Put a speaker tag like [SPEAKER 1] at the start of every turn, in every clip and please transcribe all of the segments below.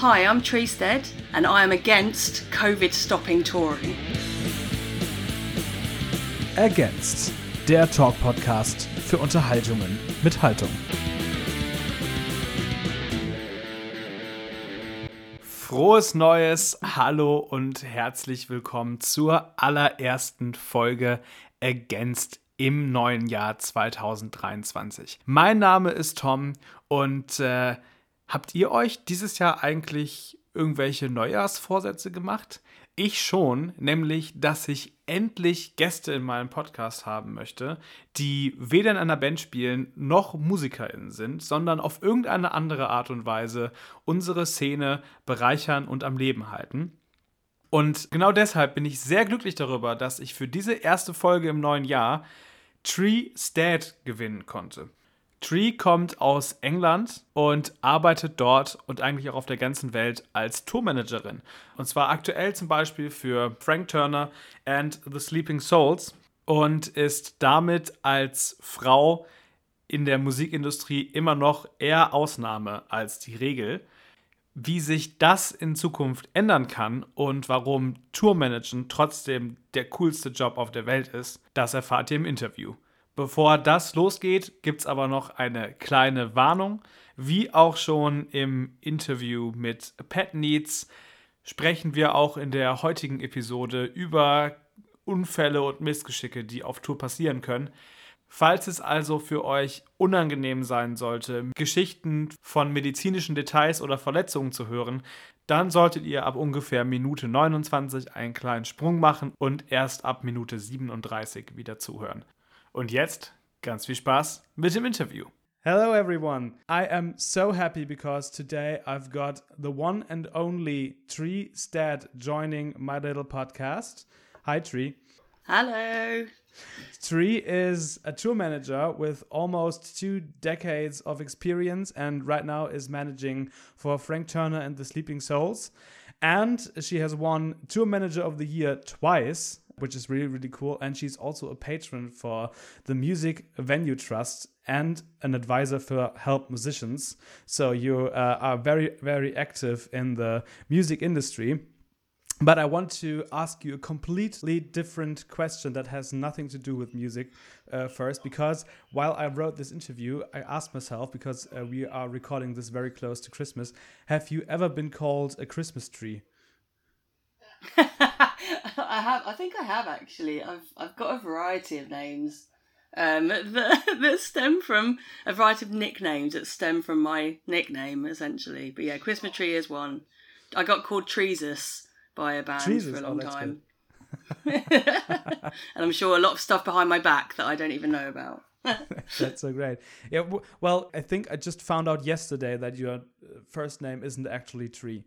[SPEAKER 1] Hi, I'm Tree Stead, and I am against COVID stopping touring.
[SPEAKER 2] Ergänzt, der Talk-Podcast für Unterhaltungen mit Haltung. Frohes Neues, hallo und herzlich willkommen zur allerersten Folge Ergänzt im neuen Jahr 2023. Mein Name ist Tom und äh, habt ihr euch dieses Jahr eigentlich irgendwelche Neujahrsvorsätze gemacht? Ich schon, nämlich, dass ich endlich Gäste in meinem Podcast haben möchte, die weder in einer Band spielen noch MusikerInnen sind, sondern auf irgendeine andere Art und Weise unsere Szene bereichern und am Leben halten. Und genau deshalb bin ich sehr glücklich darüber, dass ich für diese erste Folge im neuen Jahr Tree Stead gewinnen konnte. Tree kommt aus England und arbeitet dort und eigentlich auch auf der ganzen Welt als Tourmanagerin. Und zwar aktuell zum Beispiel für Frank Turner and the Sleeping Souls und ist damit als Frau in der Musikindustrie immer noch eher Ausnahme als die Regel. Wie sich das in Zukunft ändern kann und warum Tourmanagen trotzdem der coolste Job auf der Welt ist, das erfahrt ihr im Interview. Bevor das losgeht, gibt es aber noch eine kleine Warnung. Wie auch schon im Interview mit Pat Needs sprechen wir auch in der heutigen Episode über Unfälle und Missgeschicke, die auf Tour passieren können. Falls es also für euch unangenehm sein sollte, Geschichten von medizinischen Details oder Verletzungen zu hören, dann solltet ihr ab ungefähr Minute 29 einen kleinen Sprung machen und erst ab Minute 37 wieder zuhören. Und jetzt ganz viel Spaß mit dem Interview. Hello, everyone. I am so happy because today I've got the one and only Tre Stead joining my little podcast. Hi, Tre.
[SPEAKER 1] Hello.
[SPEAKER 2] Tre is a tour manager with almost two decades of experience and right now is managing for Frank Turner and the Sleeping Souls. And she has won Tour Manager of the Year twice which is really, really cool. And she's also a patron for the Music Venue Trust and an advisor for Help Musicians. So you uh, are very, very active in the music industry. But I want to ask you a completely different question that has nothing to do with music uh, first, because while I wrote this interview, I asked myself, because uh, we are recording this very close to Christmas, have you ever been called a Christmas tree?
[SPEAKER 1] I have. I think I have actually. I've I've got a variety of names um, that that stem from a variety of nicknames that stem from my nickname essentially. But yeah, Christmas tree is one. I got called Treesus by a band
[SPEAKER 2] Treesus?
[SPEAKER 1] for a
[SPEAKER 2] Oh,
[SPEAKER 1] long
[SPEAKER 2] that's
[SPEAKER 1] time. and I'm sure a lot of stuff behind my back that I don't even know about.
[SPEAKER 2] That's so great. Yeah. Well, I think I just found out yesterday that your uh, first name isn't actually Tre.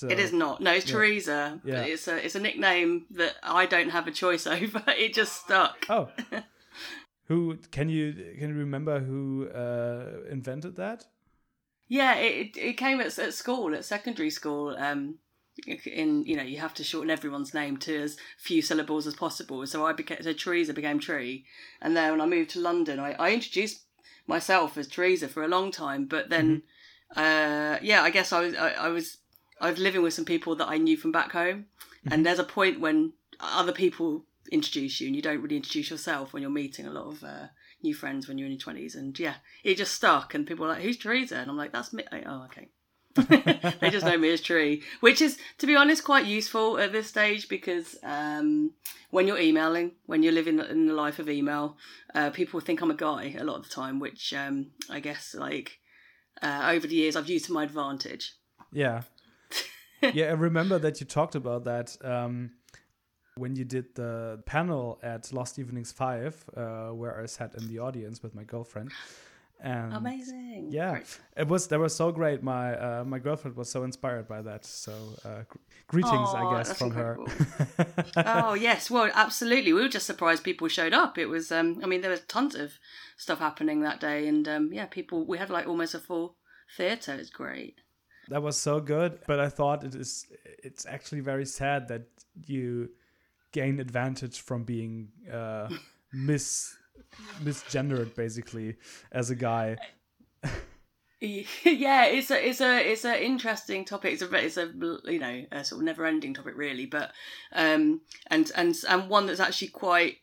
[SPEAKER 2] So,
[SPEAKER 1] It is not. No, it's
[SPEAKER 2] yeah.
[SPEAKER 1] Teresa.
[SPEAKER 2] Yeah.
[SPEAKER 1] It's a it's a nickname that I don't have a choice over. It just stuck.
[SPEAKER 2] Oh. who can you can you remember who uh, invented that?
[SPEAKER 1] Yeah, it, it came at, at school, at secondary school. Um, in you know you have to shorten everyone's name to as few syllables as possible. So I became so Teresa became Tre, and then when I moved to London, I, I introduced myself as Teresa for a long time. But then, uh, yeah, I guess I was I, I was I was living with some people that I knew from back home, and there's a point when other people introduce you, and you don't really introduce yourself when you're meeting a lot of. Uh, New friends when you're in your twenties, and yeah, it just stuck. And people were like, "Who's Teresa?" And I'm like, "That's me." Like, oh, okay. they just know me as Tre, which is, to be honest, quite useful at this stage because um, when you're emailing, when you're living in the life of email, uh, people think I'm a guy a lot of the time, which um, I guess like uh, over the years I've used to my advantage.
[SPEAKER 2] Yeah. Yeah, I remember that you talked about that um, when you did the panel at Lost Evenings 5, uh, where I sat in the audience with my girlfriend. And
[SPEAKER 1] Amazing.
[SPEAKER 2] Yeah,
[SPEAKER 1] Great.
[SPEAKER 2] it was that was so great. My uh, my girlfriend was so inspired by that. So uh, gr- greetings,
[SPEAKER 1] Aw,
[SPEAKER 2] I guess, from her.
[SPEAKER 1] oh yes, well, absolutely. We were just surprised people showed up. It was, um, I mean, there was tons of stuff happening that day, and um, yeah, people. We had like almost a full theatre. It's great.
[SPEAKER 2] That was so good but i thought it is it's actually very sad that you gain advantage from being uh mis misgendered basically as a guy
[SPEAKER 1] yeah, it's a it's a it's an interesting topic. It's a it's a you know a sort of never ending topic really, but um and and and one that's actually quite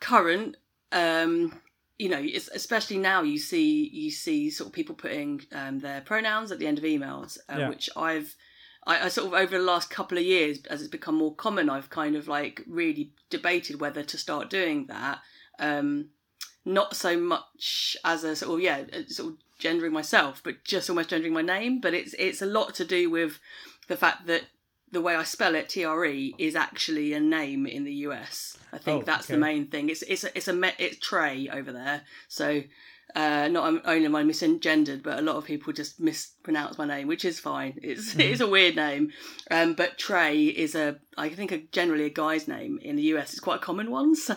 [SPEAKER 1] current. Um, you know, especially now you see you see sort of people putting um, their pronouns at the end of emails, uh, yeah. which I've I, I, sort of over the last couple of years, as it's become more common, I've kind of like really debated whether to start doing that. Um, not so much as a sort of yeah, sort of gendering myself, but just almost gendering my name. But it's it's a lot to do with the fact that the way I spell it, T R E, is actually a name in the US. I think oh, that's okay. the main thing. It's it's a, it's a it's Trey over there. So uh, not only am I misgendered, but a lot of people just mispronounce my name, which is fine. It's mm. it's a weird name, um, but Trey is a I think a, generally a guy's name in the US. It's quite a common one. So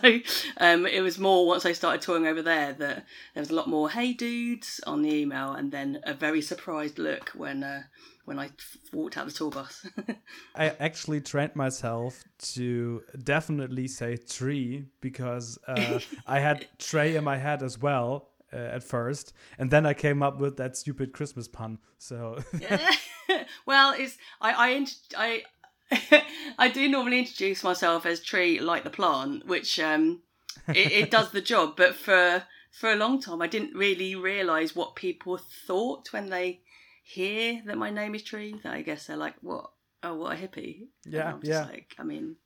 [SPEAKER 1] um, it was more once I started touring over there that there was a lot more "Hey dudes" on the email, and then a very surprised look when uh, when I walked out of the tour bus.
[SPEAKER 2] I actually trained myself to definitely say tree because uh, I had Trey in my head as well uh, at first, and then I came up with that stupid Christmas pun. So,
[SPEAKER 1] well, it's I I I I do normally introduce myself as tree like the plant, which um it, it does the job, but for for a long time I didn't really realize what people thought when they hear that my name is Tre. That I guess they're like, what? Oh, what a hippie.
[SPEAKER 2] Yeah, yeah.
[SPEAKER 1] Like, I mean,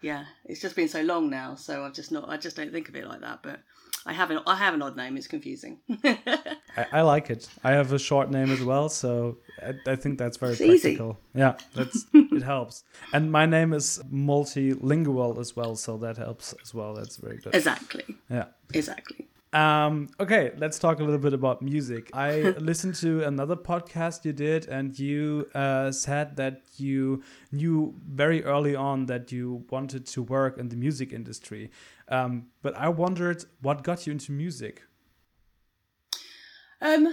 [SPEAKER 1] yeah, it's just been so long now, so I've just not. I just don't think of it like that, but. I have an I have an odd name. It's confusing.
[SPEAKER 2] I, I, like it. I have a short name as well, so I, I think that's very it's practical. Easy. Yeah, that's it helps. And my name is multilingual as well, so that helps as well. That's very good.
[SPEAKER 1] Exactly.
[SPEAKER 2] Yeah.
[SPEAKER 1] Exactly.
[SPEAKER 2] Um, okay, let's talk a little bit about music. I listened to another podcast you did, and you uh, said that you knew very early on that you wanted to work in the music industry. Um, but I wondered what got you into music.
[SPEAKER 1] Um,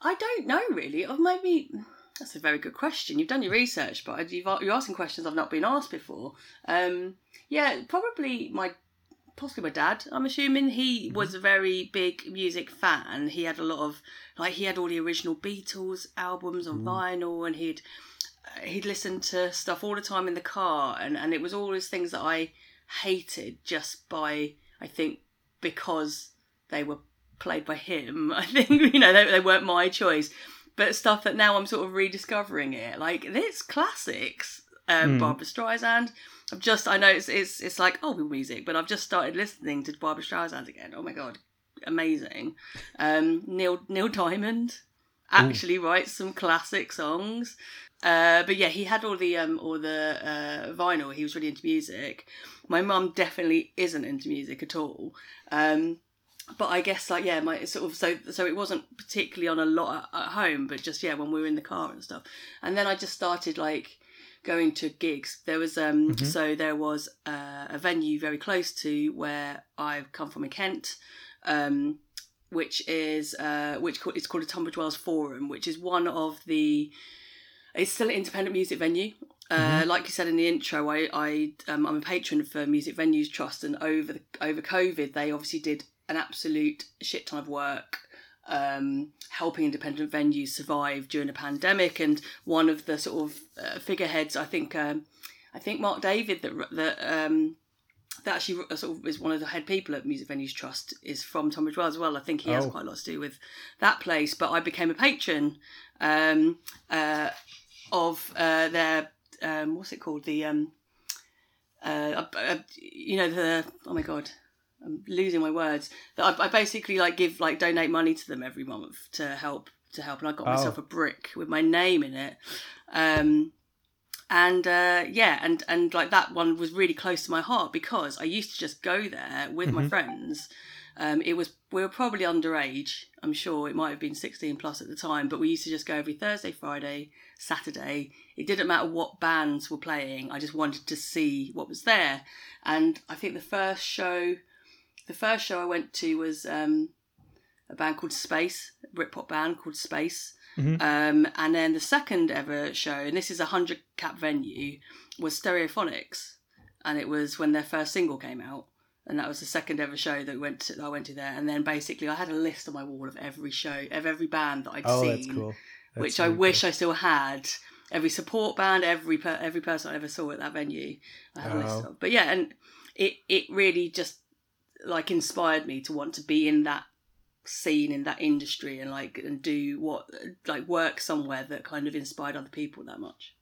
[SPEAKER 1] I don't know really. Or maybe that's a very good question. You've done your research, but you've, you're asking questions I've not been asked before. Um, yeah, probably my possibly my dad. I'm assuming he mm-hmm. was a very big music fan. He had a lot of like he had all the original Beatles albums on mm. vinyl, and he'd he'd listen to stuff all the time in the car, and and it was all those things that I hated just by I think because they were played by him. I think you know they, they weren't my choice, but stuff that now I'm sort of rediscovering it. Like it's classics, um, mm. Barbra Streisand. I've just I know it's it's it's like oh music, but I've just started listening to Barbra Streisand again. Oh my god, amazing! Um, Neil Neil Diamond actually Ooh. writes some classic songs. Uh, but yeah, he had all the um, all the uh, vinyl. He was really into music. My mum definitely isn't into music at all. Um, but I guess like yeah, my sort of so so it wasn't particularly on a lot at, at, home, but just yeah when we were in the car and stuff. And then I just started like going to gigs. There was um mm-hmm. so there was uh, a venue very close to where I've come from in Kent. Um, which is uh, which it's called a Tunbridge Wells Forum, which is one of the it's still an independent music venue. Uh, mm-hmm. Like you said in the intro, I, I um, I'm a patron for Music Venues Trust, and over the, over COVID, they obviously did an absolute shit ton of work um, helping independent venues survive during a pandemic. And one of the sort of uh, figureheads, I think, um, I think Mark Davyd, that that um, that actually sort of is one of the head people at Music Venues Trust, is from Tunbridge Wells as well. I think he has oh. quite a lot to do with that place. But I became a patron um, uh, of uh, their um, what's it called the um, uh, uh, you know the oh my god I'm losing my words that I, I, basically like give like donate money to them every month to help to help and I got oh. myself a brick with my name in it um, and uh, yeah and and like that one was really close to my heart because I used to just go there with mm-hmm. my friends um, it was we were probably underage. I'm sure it might have been 16 plus at the time, but we used to just go every Thursday, Friday, Saturday. It didn't matter what bands were playing. I just wanted to see what was there. And I think the first show, the first show I went to was um, a band called Space, a Britpop band called Space. Mm-hmm. Um, and then the second ever show, and this is a hundred cap venue, was Stereophonics, and it was when their first single came out and that was the second ever show that went to, that I went to there. And then basically, I had a list on my wall of every show of every band that I'd
[SPEAKER 2] Oh,
[SPEAKER 1] seen,
[SPEAKER 2] that's cool.
[SPEAKER 1] Which I wish
[SPEAKER 2] cool.
[SPEAKER 1] I still had. Every support band, every per, every person I ever saw at that venue, I had a list
[SPEAKER 2] Oh.
[SPEAKER 1] of. But yeah, and it it really just like inspired me to want to be in that scene in that industry and like and do what like work somewhere that kind of inspired other people that much.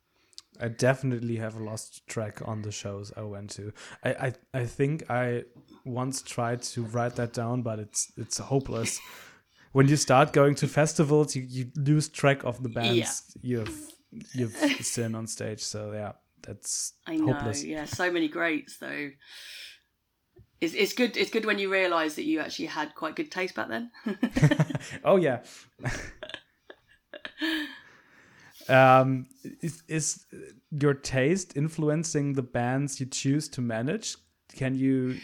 [SPEAKER 2] I definitely have lost track on the shows I went to. I, I, I think I once tried to write that down, but it's it's hopeless. when you start going to festivals, you, you lose track of the bands you've you've seen on stage. So yeah, that's
[SPEAKER 1] I know,
[SPEAKER 2] hopeless.
[SPEAKER 1] yeah, so many greats though. It's, it's good. It's good when you realise that you actually had quite good taste back then.
[SPEAKER 2] oh yeah. um, is, is your taste influencing the bands you choose to manage? Can you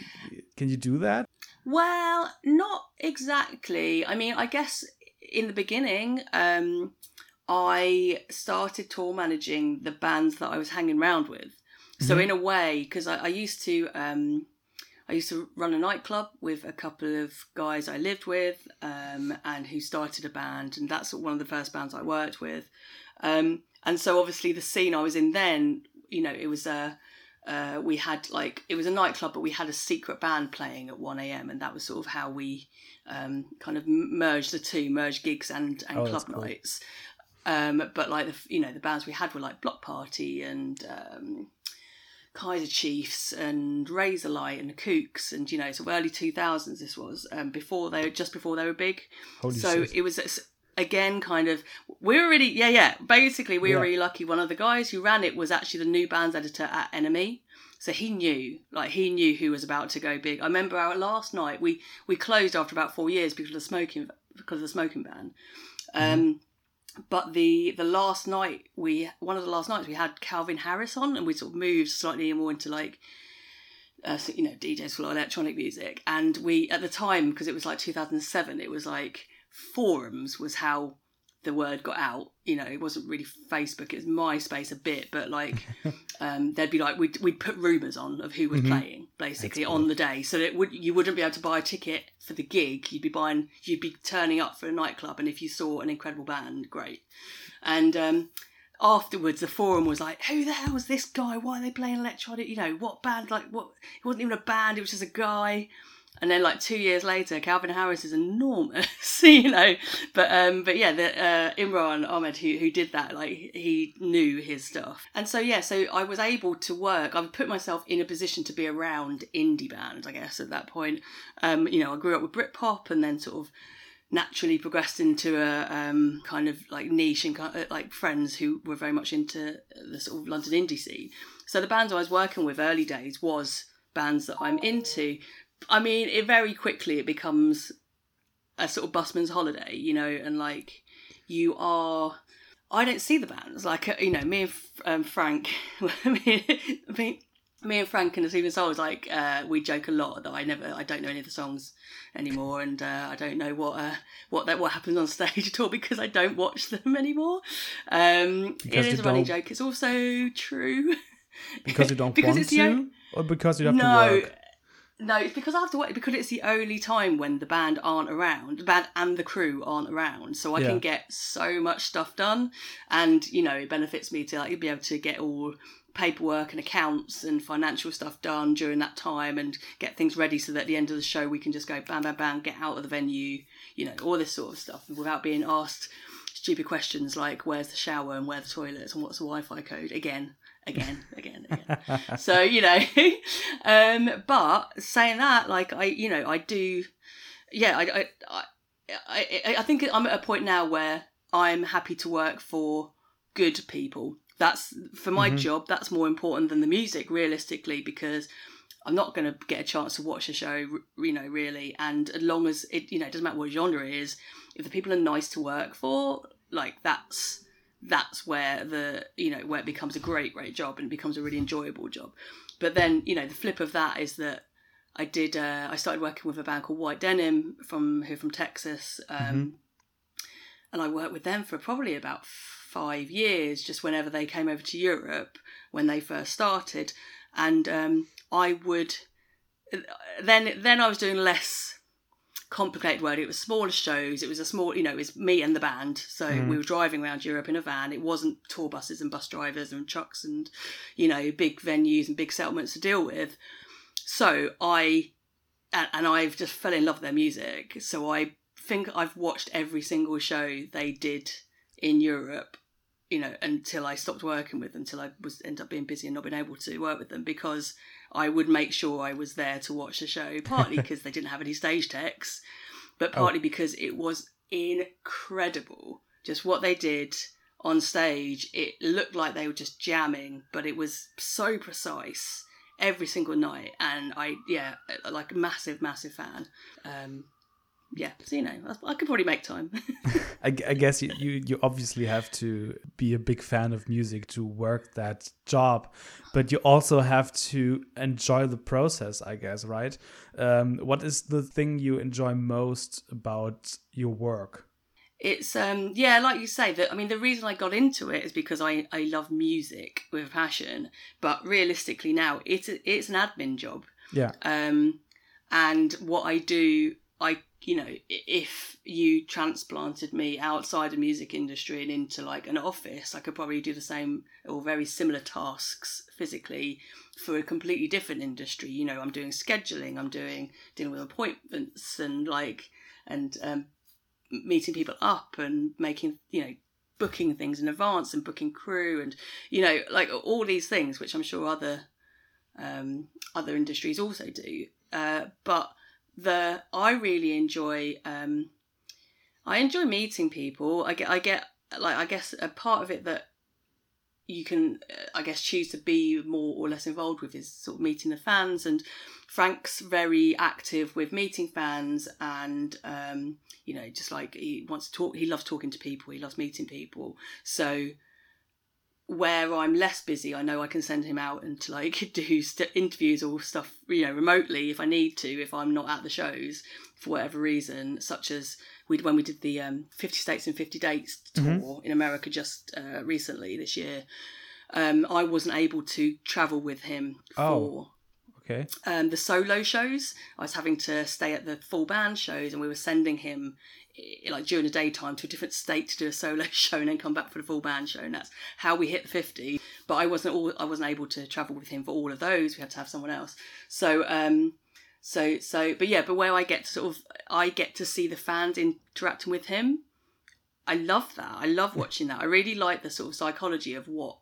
[SPEAKER 2] can you do that?
[SPEAKER 1] Well, not exactly. I mean, I guess in the beginning, um, I started tour managing the bands that I was hanging around with. So
[SPEAKER 2] Mhm.
[SPEAKER 1] in a way, because I, I used to, um, I used to run a nightclub with a couple of guys I lived with, um, and who started a band, and that's one of the first bands I worked with. Um, and so obviously the scene I was in then, you know, it was a uh, we had like it was a nightclub, but we had a secret band playing at one a.m. and that was sort of how we um, kind of merged the two, merged gigs and and
[SPEAKER 2] Oh,
[SPEAKER 1] club
[SPEAKER 2] cool.
[SPEAKER 1] nights. Um, but like the you know the bands we had were like Bloc Party and um, Kaiser Chiefs and Razorlight and the Kooks and you know so early two thousands this was um, before they just before they were big.
[SPEAKER 2] Holy
[SPEAKER 1] so
[SPEAKER 2] shit.
[SPEAKER 1] it was again kind of we were really yeah yeah basically we
[SPEAKER 2] Yeah.
[SPEAKER 1] were really lucky. One of the guys who ran it was actually the new bands editor at NME. So he knew, like he knew who was about to go big. I remember our last night we we closed after about four years because of the smoking because of the smoking ban. Um, but the the last night we one of the last nights we had Calvin Harris on, and we sort of moved slightly more into like. Uh, you know, DJs for electronic music, and we at the time because it was like 2007, it was like forums was how the word got out. You know, it wasn't really Facebook; it was MySpace a bit, but like um, there'd be like we'd, we'd put rumors on of who was
[SPEAKER 2] Mhm.
[SPEAKER 1] playing basically
[SPEAKER 2] That's
[SPEAKER 1] on the day, so that would you wouldn't be able to buy a ticket for the gig. You'd be buying, you'd be turning up for a nightclub, and if you saw an incredible band, great. And um, afterwards, the forum was like, "Who the hell is this guy? Why are they playing electronic? You know, what band? Like, what? It wasn't even a band; it was just a guy." And then, like two years later, Calvin Harris is enormous, you know. But um, but yeah, the uh, Imran Ahmed who who did that, like he knew his stuff. And so yeah, so I was able to work. I put myself in a position to be around indie bands, I guess, at that point. Um, you know, I grew up with Britpop, and then sort of naturally progressed into a um, kind of like niche and kind of, like friends who were very much into the sort of London indie scene. So the bands I was working with early days was bands that I'm into. I mean, it very quickly it becomes a sort of busman's holiday, you know, and like you are. I don't see the bands like uh, you know me and um, Frank. me, me, me and Frank and the Sleeping Souls like uh, we joke a lot that I never I don't know any of the songs anymore and uh, I don't know what uh, what that what happens on stage at all because I don't watch them anymore. Um, it is a running joke. It's also true
[SPEAKER 2] Because you don't
[SPEAKER 1] Because
[SPEAKER 2] want
[SPEAKER 1] it's
[SPEAKER 2] to, or because you have
[SPEAKER 1] no,
[SPEAKER 2] to work?
[SPEAKER 1] No, it's because I have to wait because it's the only time when the band aren't around, the band and the crew aren't around, so I
[SPEAKER 2] Yeah.
[SPEAKER 1] can get so much stuff done, and you know it benefits me to like be able to get all paperwork and accounts and financial stuff done during that time and get things ready so that at the end of the show we can just go bam bam bam get out of the venue you know all this sort of stuff without being asked stupid questions like where's the shower and where the toilets and what's the wi-fi code again again again again. So you know um but saying that like i you know i do yeah i i i, I, I think i'm at a point now where i'm happy to work for good people. That's for my
[SPEAKER 2] Mhm.
[SPEAKER 1] job that's more important than the music realistically because i'm not going to get a chance to watch a show you know really. And as long as it you know it doesn't matter what genre it is if the people are nice to work for like that's that's where the you know where it becomes a great great job and it becomes a really enjoyable job. But then you know the flip of that is that i did uh, i started working with a band called white denim from who from texas um, and i worked with them for probably about five years just whenever they came over to europe when they first started. And um, i would then then I was doing less complicated work. It was smaller shows. It was a small, you know, it was me and the band. So
[SPEAKER 2] Mm.
[SPEAKER 1] we were driving around Europe in a van. It wasn't tour buses and bus drivers and trucks and, you know, big venues and big settlements to deal with. So I, and, and I've just fell in love with their music. So I think I've watched every single show they did in Europe. You know, until I stopped working with them, until I was end up being busy and not being able to work with them because I would make sure I was there to watch the show, partly because they didn't have any stage techs, but
[SPEAKER 2] Oh.
[SPEAKER 1] partly because it was incredible. Just what they did on stage, it looked like they were just jamming, but it was so precise every single night. And I, yeah, like a massive, massive fan. Um, yeah, so you know, I, I could probably make time.
[SPEAKER 2] I, I guess you, you you obviously have to be a big fan of music to work that job, but you also have to enjoy the process. I guess, right? Um, what is the thing you enjoy most about your work?
[SPEAKER 1] it's um yeah like you say that i mean the reason i got into it is because i i love music with passion but realistically now it's a, it's an admin job
[SPEAKER 2] Yeah.
[SPEAKER 1] um and what i do i you know if you transplanted me outside the music industry and into like an office i could probably do the same or very similar tasks physically for a completely different industry. You know i'm doing scheduling i'm doing dealing with appointments and like and um meeting people up and making you know booking things in advance and booking crew and you know like all these things which i'm sure other um other industries also do. Uh but the i really enjoy um i enjoy meeting people. I get i get like i guess a part of it that you can i guess choose to be more or less involved with is sort of meeting the fans. And frank's very active with meeting fans and um you know just like he wants to talk he loves talking to people. He loves meeting people. So where i'm less busy i know i can send him out and to like do st- interviews or stuff you know remotely if i need to if i'm not at the shows for whatever reason such as we when we did the um, 50 states and 50 dates tour
[SPEAKER 2] Mhm.
[SPEAKER 1] in america just uh, recently this year um, i wasn't able to travel with him for
[SPEAKER 2] Oh. Okay.
[SPEAKER 1] um, the solo shows. I was having to stay at the full band shows, and we were sending him like during the daytime to a different state to do a solo show, and then come back for the full band show. And that's how we hit fifty. But I wasn't all I wasn't able to travel with him for all of those. We had to have someone else. So um, so so but yeah, but where I get to sort of I get to see the fans interacting with him. I love that. I love watching that. I really like the sort of psychology of what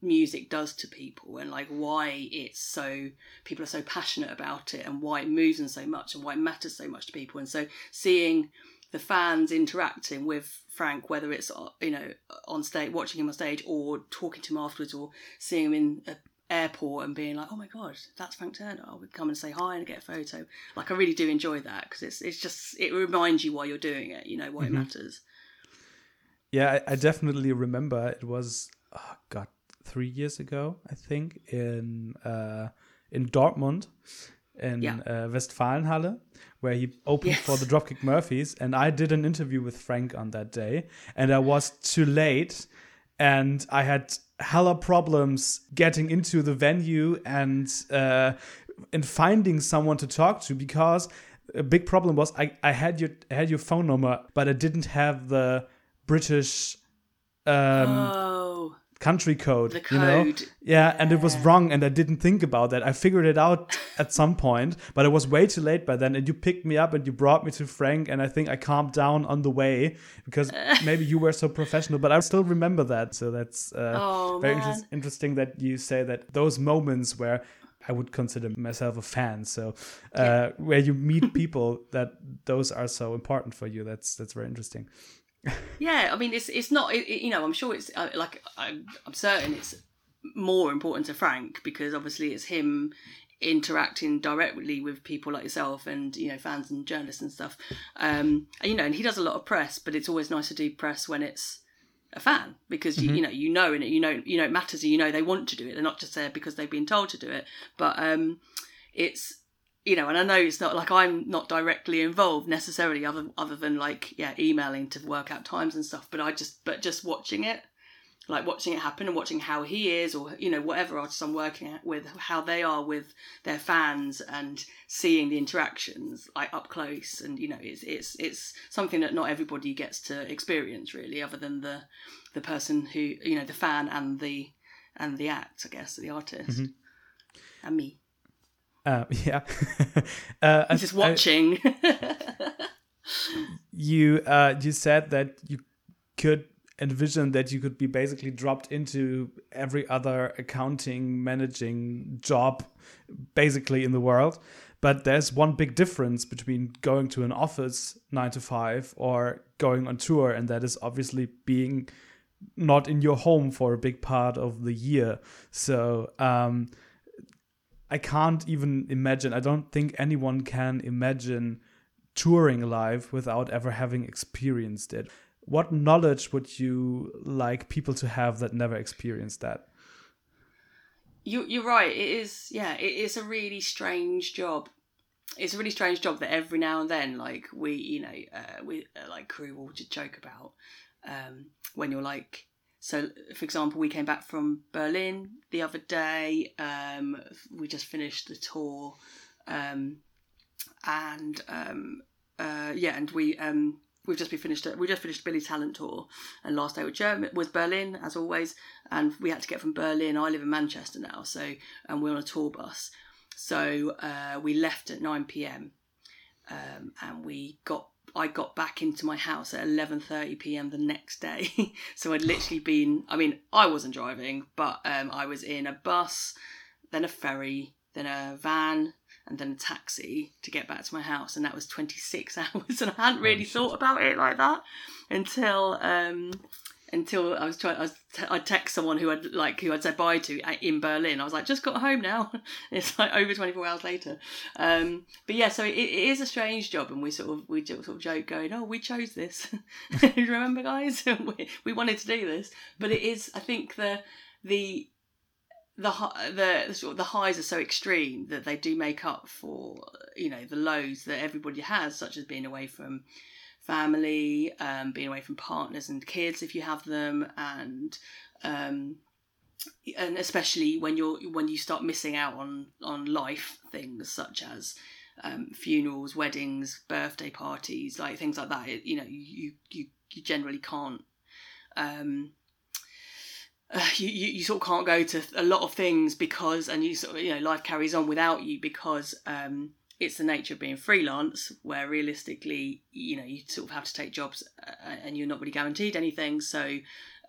[SPEAKER 1] music does to people and like why it's so people are so passionate about it and why it moves them so much and why it matters so much to people and so seeing the fans interacting with Frank whether it's uh, you know on stage watching him on stage or talking to him afterwards or seeing him in a airport and being like oh my god that's Frank Turner. I would come and say hi and get a photo. Like I really do enjoy that because it's it's just it reminds you why you're doing it you know why
[SPEAKER 2] Mhm.
[SPEAKER 1] it matters.
[SPEAKER 2] Yeah, I, I definitely remember it was oh god three years ago, I think, in uh, in Dortmund in
[SPEAKER 1] Yeah.
[SPEAKER 2] uh, Westfalenhalle, where he opened for the Dropkick Murphys, and I did an interview with Frank on that day, and I was too late, and I had hella problems getting into the venue and uh, and finding someone to talk to because a big problem was I, I had your I had your phone number, but I didn't have the British um,
[SPEAKER 1] oh
[SPEAKER 2] country code.
[SPEAKER 1] the
[SPEAKER 2] You know?
[SPEAKER 1] code
[SPEAKER 2] Yeah, and it was wrong, and I didn't think about that. I figured it out at some point, but it was way too late by then. And you picked me up and you brought me to Frank, and I think I calmed down on the way because maybe you were so professional. But I still remember that, so that's uh,
[SPEAKER 1] oh
[SPEAKER 2] very inter- interesting that you say that those moments where I would consider myself a fan. So uh,
[SPEAKER 1] Yeah.
[SPEAKER 2] where you meet people that those are so important for you. That's that's very interesting.
[SPEAKER 1] Yeah, I mean, it's it's not. It, you know, I'm sure it's uh, like I'm, I'm certain it's more important to Frank because obviously it's him interacting directly with people like yourself and you know fans and journalists and stuff. Um, and, you know, and he does a lot of press, but it's always nice to do press when it's a fan because you, you know you know and it you know you know it matters and you know they want to do it they're not just there because they've been told to do it but um it's you know and i know it's not like i'm not directly involved necessarily other other than like yeah emailing to work out times and stuff but i just but just watching it like watching it happen and watching how he is or you know whatever artist i'm working with how they are with their fans and seeing the interactions like up close and you know it's it's it's something that not everybody gets to experience really other than the the person who you know the fan and the and the act i guess the artist mm-hmm. and me
[SPEAKER 2] uh, yeah. Uh,
[SPEAKER 1] just watching.
[SPEAKER 2] I, you uh you said that you could envision that you could be basically dropped into every other accounting managing job basically in the world. But there's one big difference between going to an office 9 to 5 or going on tour and that is obviously being not in your home for a big part of the year. So um, i can't even imagine i don't think anyone can imagine touring live without ever having experienced it what knowledge would you like people to have that never experienced that?
[SPEAKER 1] You, you're right. It is, yeah, it is a really strange job. It's a really strange job that every now and then, like we, you know, uh, we uh, like crew will just joke about um, when you're like, so for example, we came back from Berlin the other day. Um, we just finished the tour, um, and um, uh, yeah, and we um, we've just been finished. We just finished Billy's Talent tour, and last day was German was Berlin as always, and we had to get from Berlin. I live in Manchester now, so and we're on a tour bus, so uh, we left at nine p.m. Um, and we got I got back into my house at 11:30 p.m. the next day. so I'd literally been I mean, I wasn't driving, but um, I was in a bus, then a ferry, then a van, and then a taxi to get back to my house, and that was 26 hours. And I hadn't really thought about it like that until um, until I was trying. I was t- I text someone who I'd like who I'd said bye to in Berlin. I was like, just got home now. it's like over 24 hours later. Um, but yeah, so it, it is a strange job, and we sort of we sort of joke going, oh, we chose this. Remember, guys, we, we wanted to do this, but it is. I think the the the the the, sort of the highs are so extreme that they do make up for you know the lows that everybody has, such as being away from family, um, being away from partners and kids if you have them, and um, and especially when you're when you start missing out on on life things such as um, funerals, weddings, birthday parties, like things like that. It, you know, you you you generally can't um, uh, you, you, you sort of can't go to a lot of things because and you sort of you know life carries on without you because um, it's the nature of being freelance where realistically you know you sort of have to take jobs uh, and you're not really guaranteed anything so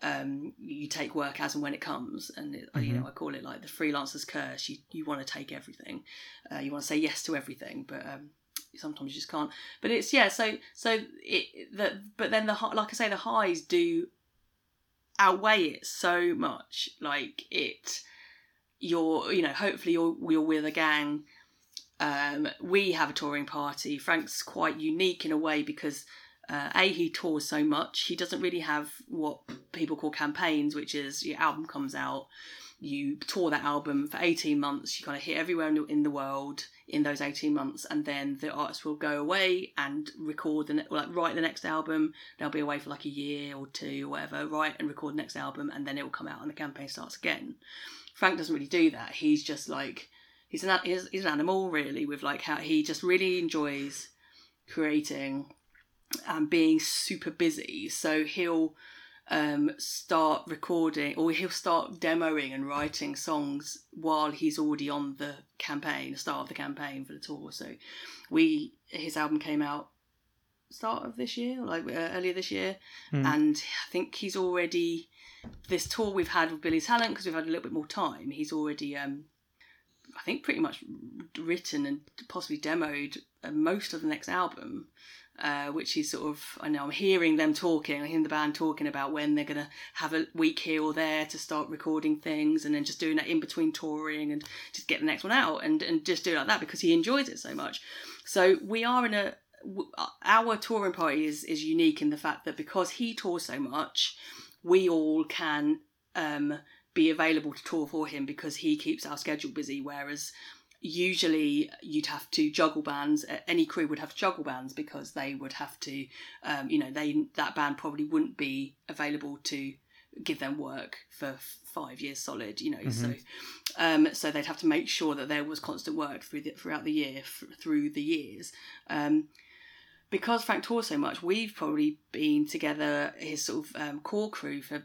[SPEAKER 1] um, you take work as and when it comes and it, mm-hmm. you know I call it like the freelancer's curse you you want to take everything uh, you want to say yes to everything but um, sometimes you just can't but it's yeah so so it that but then the like I say the highs do outweigh it so much. Like it, you're you know hopefully you're you're with a gang. Um, we have a touring party. Frank's quite unique in a way because uh, a he tours so much. He doesn't really have what people call campaigns, which is your album comes out you tour that album for 18 months you kind of hit everywhere in the world in those 18 months and then the artist will go away and record the like write the next album they'll be away for like a year or two or whatever write and record the next album and then it will come out and the campaign starts again frank doesn't really do that he's just like he's an he's, he's an animal really with like how he just really enjoys creating and being super busy so he'll um, start recording or he'll start demoing and writing songs while he's already on the campaign, the start of the campaign for the tour. So we his album came out start of this year, like uh, earlier this year, mm. and I think he's already this tour we've had with Billy's Talent because we've had a little bit more time. He's already um, I think pretty much written and possibly demoed uh, most of the next album uh, which is sort of I know I'm hearing them talking, I hear the band talking about when they're gonna have a week here or there to start recording things, and then just doing that in between touring and just get the next one out and and just do it like that because he enjoys it so much. So we are in a our touring party is is unique in the fact that because he tours so much, we all can um, be available to tour for him because he keeps our schedule busy, whereas usually you'd have to juggle bands any crew would have to juggle bands because they would have to um, you know they that band probably wouldn't be available to give them work for five years solid. You know, mm-hmm. so um, so they'd have to make sure that there was constant work through the, throughout the year f- through the years. Um, because Frank tours so much, we've probably been together his sort of um, core crew for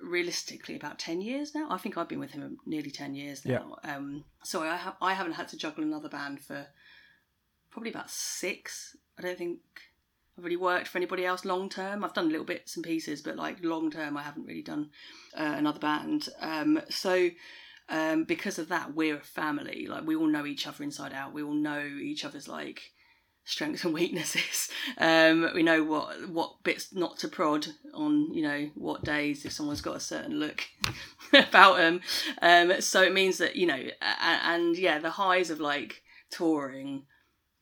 [SPEAKER 1] realistically about 10 years now. I think i've been with him nearly 10 years now. Yeah. um, so I, ha- I haven't had to juggle another band for probably about six. I don't think i've really worked for anybody else long term. I've done little bits and pieces but like long term i haven't really done uh, another band. Um, so um, because of that we're a family. Like we all know each other inside out. We all know each other's like strengths and weaknesses. Um, we know what what bits not to prod on, you know, what days if someone's got a certain look about them. Um, so it means that you know, and, and yeah, the highs of like touring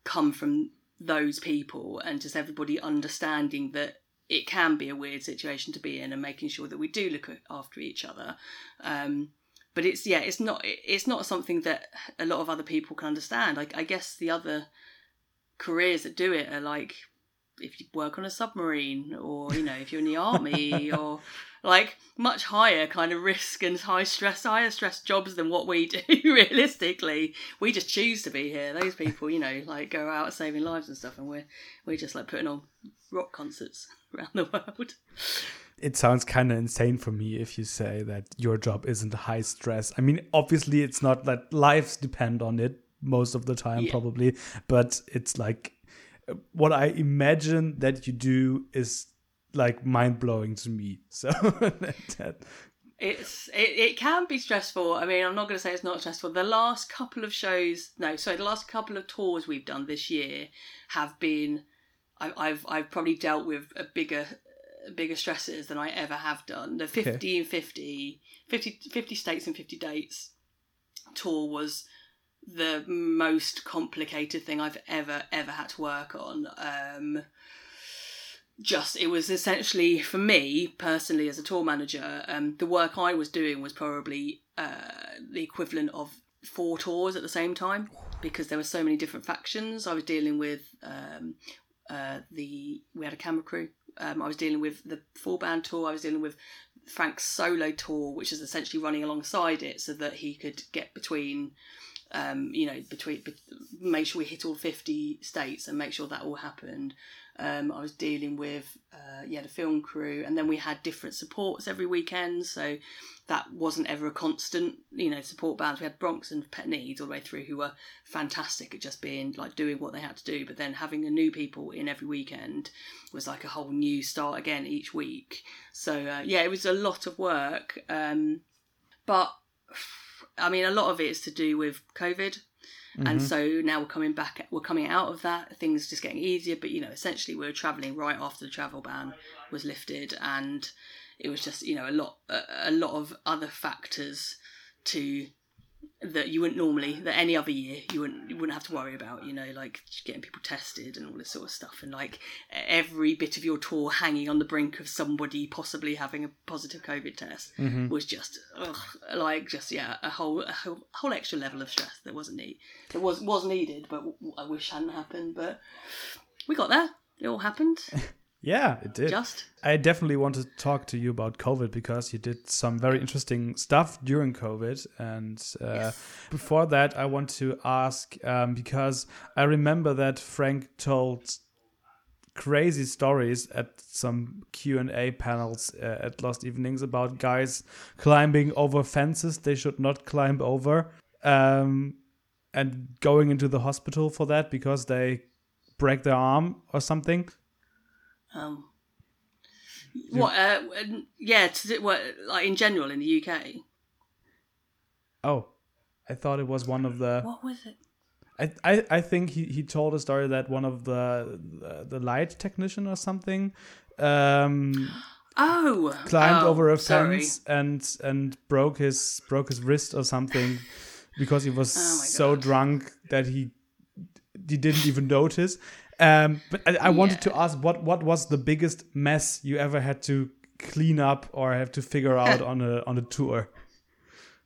[SPEAKER 1] come from those people and just everybody understanding that it can be a weird situation to be in and making sure that we do look after each other. Um, but it's yeah, it's not it's not something that a lot of other people can understand. Like I guess the other careers that do it are like if you work on a submarine or you know if you're in the army or like much higher kind of risk and high stress higher stress jobs than what we do realistically. We just choose to be here. Those people you know like go out saving lives and stuff and we're we're just like putting on rock concerts around the world.
[SPEAKER 2] It sounds kind of insane for me if you say that your job isn't high stress. I mean obviously it's not that lives depend on it most of the time yeah. probably. But it's like what i imagine that you do is like mind-blowing to me. So that,
[SPEAKER 1] it's it, it can be stressful. I mean i'm not going to say it's not stressful. The last couple of shows no sorry the last couple of tours we've done this year have been I, i've i've probably dealt with a bigger bigger stresses than i ever have done. The 50 okay. and 50 50 50 states and 50 dates tour was the most complicated thing I've ever ever had to work on. Um, just it was essentially for me personally as a tour manager, um, the work I was doing was probably uh, the equivalent of four tours at the same time because there were so many different factions. I was dealing with um, uh, the we had a camera crew. Um, I was dealing with the full band tour. I was dealing with Frank's solo tour, which is essentially running alongside it so that he could get between um, you know, between make sure we hit all fifty states and make sure that all happened. Um, I was dealing with uh, yeah the film crew, and then we had different supports every weekend, so that wasn't ever a constant. You know, support bands. We had Bronx and Pet Needs all the way through, who were fantastic at just being like doing what they had to do. But then having a new people in every weekend was like a whole new start again each week. So uh, yeah, it was a lot of work, um, but I mean, a lot of it is to do with COVID. Mm-hmm. And so now we're coming back, we're coming out of that. Things just getting easier, but you know, essentially we were traveling right after the travel ban was lifted, and it was just you know a lot, a, a lot of other factors to that you wouldn't normally that any other year you wouldn't you wouldn't have to worry about you know like getting people tested and all this sort of stuff. And like every bit of your tour hanging on the brink of somebody possibly having a positive covid test mm-hmm. was just ugh, like just yeah a whole, a whole whole extra level of stress that wasn't need that was was needed but I wish hadn't happened but we got there. It all happened
[SPEAKER 2] Yeah, it did.
[SPEAKER 1] Just.
[SPEAKER 2] I definitely want to talk to you about COVID because you did some very interesting stuff during COVID. And uh, yes. before that, I want to ask um, because I remember that Frank told crazy stories at some Q&A panels uh, at Lost Evenings about guys climbing over fences they should not climb over um, and going into the hospital for that because they break their arm or something.
[SPEAKER 1] Um, what? Uh, yeah, to, what, like in general in the UK.
[SPEAKER 2] Oh, I thought it was one of the.
[SPEAKER 1] What was it?
[SPEAKER 2] I, I, I think he, he told a story that one of the the, the light technician or something um
[SPEAKER 1] oh
[SPEAKER 2] climbed
[SPEAKER 1] oh,
[SPEAKER 2] over a
[SPEAKER 1] sorry.
[SPEAKER 2] fence and and broke his broke his wrist or something because he was
[SPEAKER 1] oh
[SPEAKER 2] so drunk that he he didn't even notice um, but I, I wanted to ask what what was the biggest mess you ever had to clean up or have to figure out on a on a tour?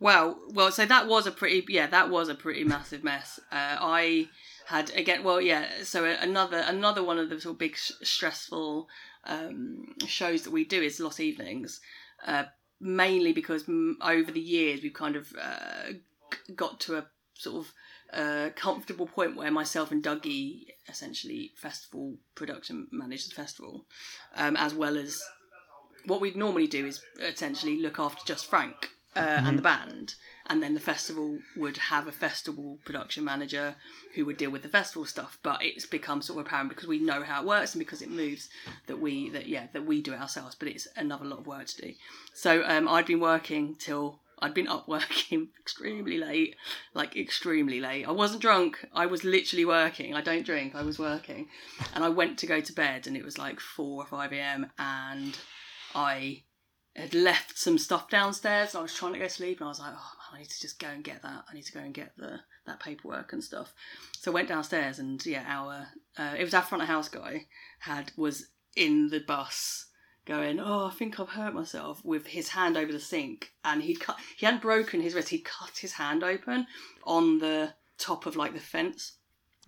[SPEAKER 1] Well, well, so that was a pretty yeah, that was a pretty massive mess. Uh, I had again, well, yeah. So another another one of the sort of big stressful um, shows that we do is Lost Evenings, uh, mainly because over the years we've kind of uh, g- got to a sort of uh, comfortable point where myself and Dougie essentially festival production managed the festival, um, as well as what we'd normally do is essentially look after just Frank uh, and the band, and then the festival would have a festival production manager who would deal with the festival stuff. But it's become sort of apparent because we know how it works and because it moves that we that yeah that we do it ourselves. But it's another lot of work to do. So um, I'd been working till I'd been up working extremely late, like extremely late. I wasn't drunk. I was literally working. I don't drink. I was working, and I went to go to bed, and it was like four or five a.m. and I had left some stuff downstairs. I was trying to go to sleep, and I was like, "Oh man, I need to just go and get that. I need to go and get the that paperwork and stuff." So I went downstairs, and yeah, our uh, it was our front of house guy had was in the bus going, "Oh, I think I've hurt myself," with his hand over the sink, and he'd cut. He hadn't broken his wrist. He'd cut his hand open on the top of like the fence.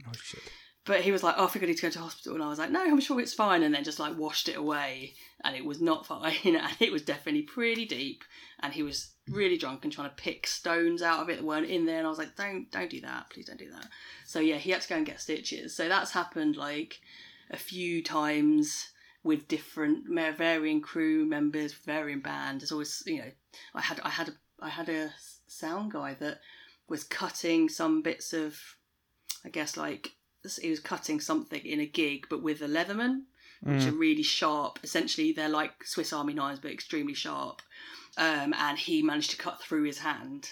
[SPEAKER 2] Oh shit.
[SPEAKER 1] But he was like, "Oh, I think I need to go to hospital," and I was like, "No, I'm sure it's fine." And then just like washed it away, and it was not fine, and it was definitely pretty deep. And he was really drunk and trying to pick stones out of it that weren't in there. And I was like, "Don't, don't do that, please, don't do that." So yeah, he had to go and get stitches. So that's happened like a few times with different varying crew members, varying bands. There's always, you know, I had I had a I had a sound guy that was cutting some bits of, I guess like he was cutting something in a gig, but with a Leatherman, which are really sharp. Essentially, they're like Swiss Army knives, but extremely sharp. Um, and he managed to cut through his hand,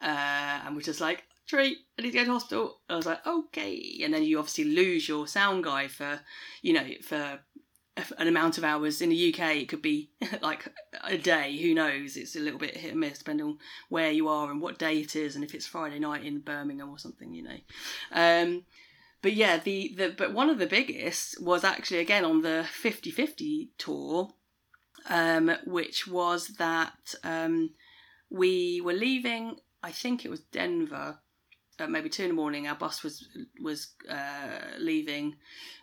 [SPEAKER 1] uh, and was just like, "Tre, I need to go to hospital." I was like, "Okay." And then you obviously lose your sound guy for, you know, for an amount of hours. In the UK it could be like a day. Who knows? It's a little bit hit and miss depending on where you are and what day it is and if it's Friday night in Birmingham or something you know. Um, but yeah the, the but one of the biggest was actually again on the 50-50 tour um, which was that um, we were leaving I think it was Denver at maybe two in the morning, our bus was was uh, leaving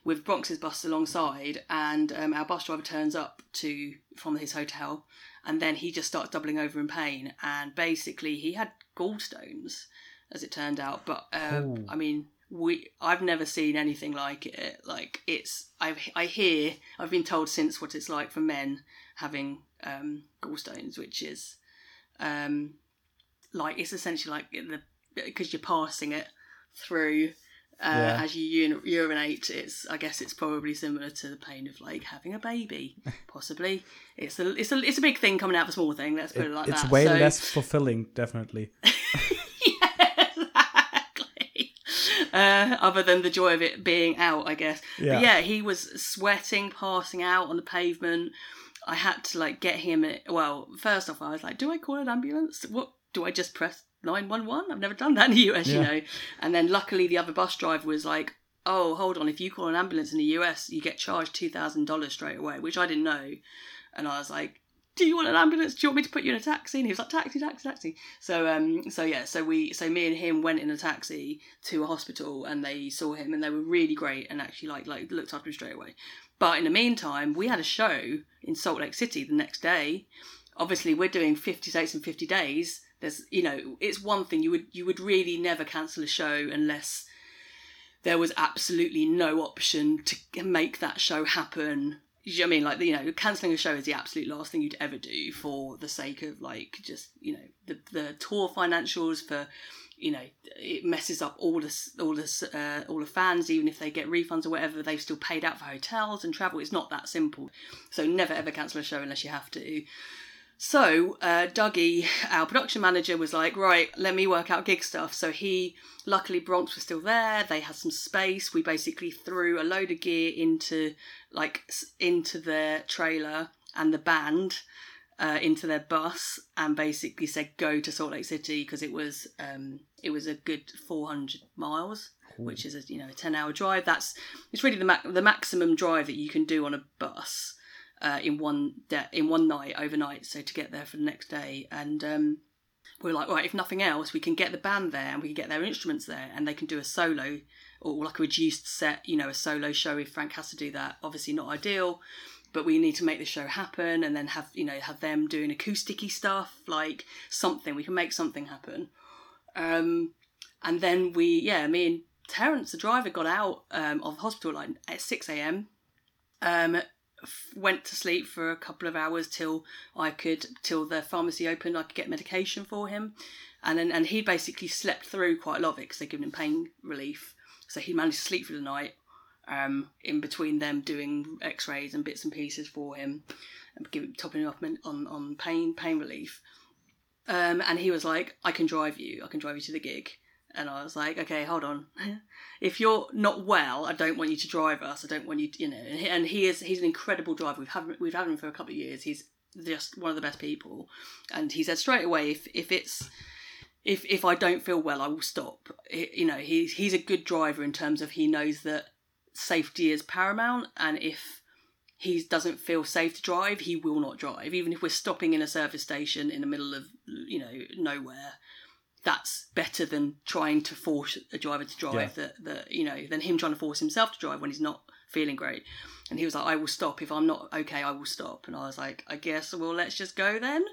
[SPEAKER 1] with Bronx's bus alongside, and um, our bus driver turns up to from his hotel, and then he just starts doubling over in pain, and basically he had gallstones, as it turned out. But uh, I mean, we I've never seen anything like it. Like it's I I hear I've been told since what it's like for men having um, gallstones, which is um, like it's essentially like the because you're passing it through uh,
[SPEAKER 2] Yeah.
[SPEAKER 1] as you ur- urinate. It's I guess it's probably similar to the pain of like having a baby, possibly. It's a it's a it's a big thing coming out of a small thing. Let's put it, like
[SPEAKER 2] it's
[SPEAKER 1] that.
[SPEAKER 2] It's way
[SPEAKER 1] So-
[SPEAKER 2] less fulfilling, definitely.
[SPEAKER 1] yeah, exactly. Uh, other than the joy of it being out, I guess.
[SPEAKER 2] Yeah.
[SPEAKER 1] But yeah, he was sweating, passing out on the pavement. I had to like get him. Well, first off, I was like, "Do I call an ambulance? What do I just press nine one one? I've never done that in the US, you know." And then luckily, the other bus driver was like, "Oh, hold on! If you call an ambulance in the US, you get charged two thousand dollars straight away," which I didn't know. And I was like, "Do you want an ambulance? Do you want me to put you in a taxi?" And he was like, "Taxi, taxi, taxi." So um, so yeah, so we, so me and him went in a taxi to a hospital, and they saw him, and they were really great, and actually like like looked after him straight away. But in the meantime, we had a show in Salt Lake City the next day. Obviously, we're doing fifty states in fifty days. There's, you know, it's one thing you would you would really never cancel a show unless there was absolutely no option to make that show happen. I mean? Like, you know, cancelling a show is the absolute last thing you'd ever do for the sake of, like, just, you know, the, the tour financials for, you know, it messes up all the, all the, uh, all the fans, even if they get refunds or whatever, they've still paid out for hotels and travel. It's not that simple. So never ever cancel a show unless you have to. So uh, Dougie, our production manager, was like, right, let me work out gig stuff. So he, luckily, Bronx was still there. They had some space. We basically threw a load of gear into, like, into their trailer and the band uh, into their bus, and basically said go to Salt Lake City because it was um, it was a good four hundred miles, which is a you know a ten hour drive. That's it's really the ma- the maximum drive that you can do on a bus uh, in one de- in one night overnight. So to get there for the next day, and um, we we're like, right, if nothing else, we can get the band there and we can get their instruments there, and they can do a solo or like a reduced set, you know, a solo show if Frank has to do that. Obviously not ideal, but we need to make the show happen and then have you know have them doing acousticy stuff like something we can make something happen um, and then we yeah me and terence the driver got out um, of hospital like at 6am um, f- went to sleep for a couple of hours till i could till the pharmacy opened i could get medication for him and then and he basically slept through quite a lot of it because they'd given him pain relief so he managed to sleep through the night um, in between them doing X-rays and bits and pieces for him, and giving, topping him up on on pain pain relief. Um, and he was like, "I can drive you. I can drive you to the gig." And I was like, "Okay, hold on. if you're not well, I don't want you to drive us. I don't want you, to, you know." And he, and he is he's an incredible driver. We've had we've had him for a couple of years. He's just one of the best people. And he said straight away, if if it's if if I don't feel well, I will stop. You know, he's he's a good driver in terms of he knows that safety is paramount, and if he doesn't feel safe to drive, he will not drive. Even if we're stopping in a service station in the middle of you know nowhere, that's better than trying to force a driver to drive. Yeah. That that you know than him trying to force himself to drive when he's not feeling great. And he was like, I will stop. If I'm not okay, I will stop. And I was like, I guess, well, let's just go then,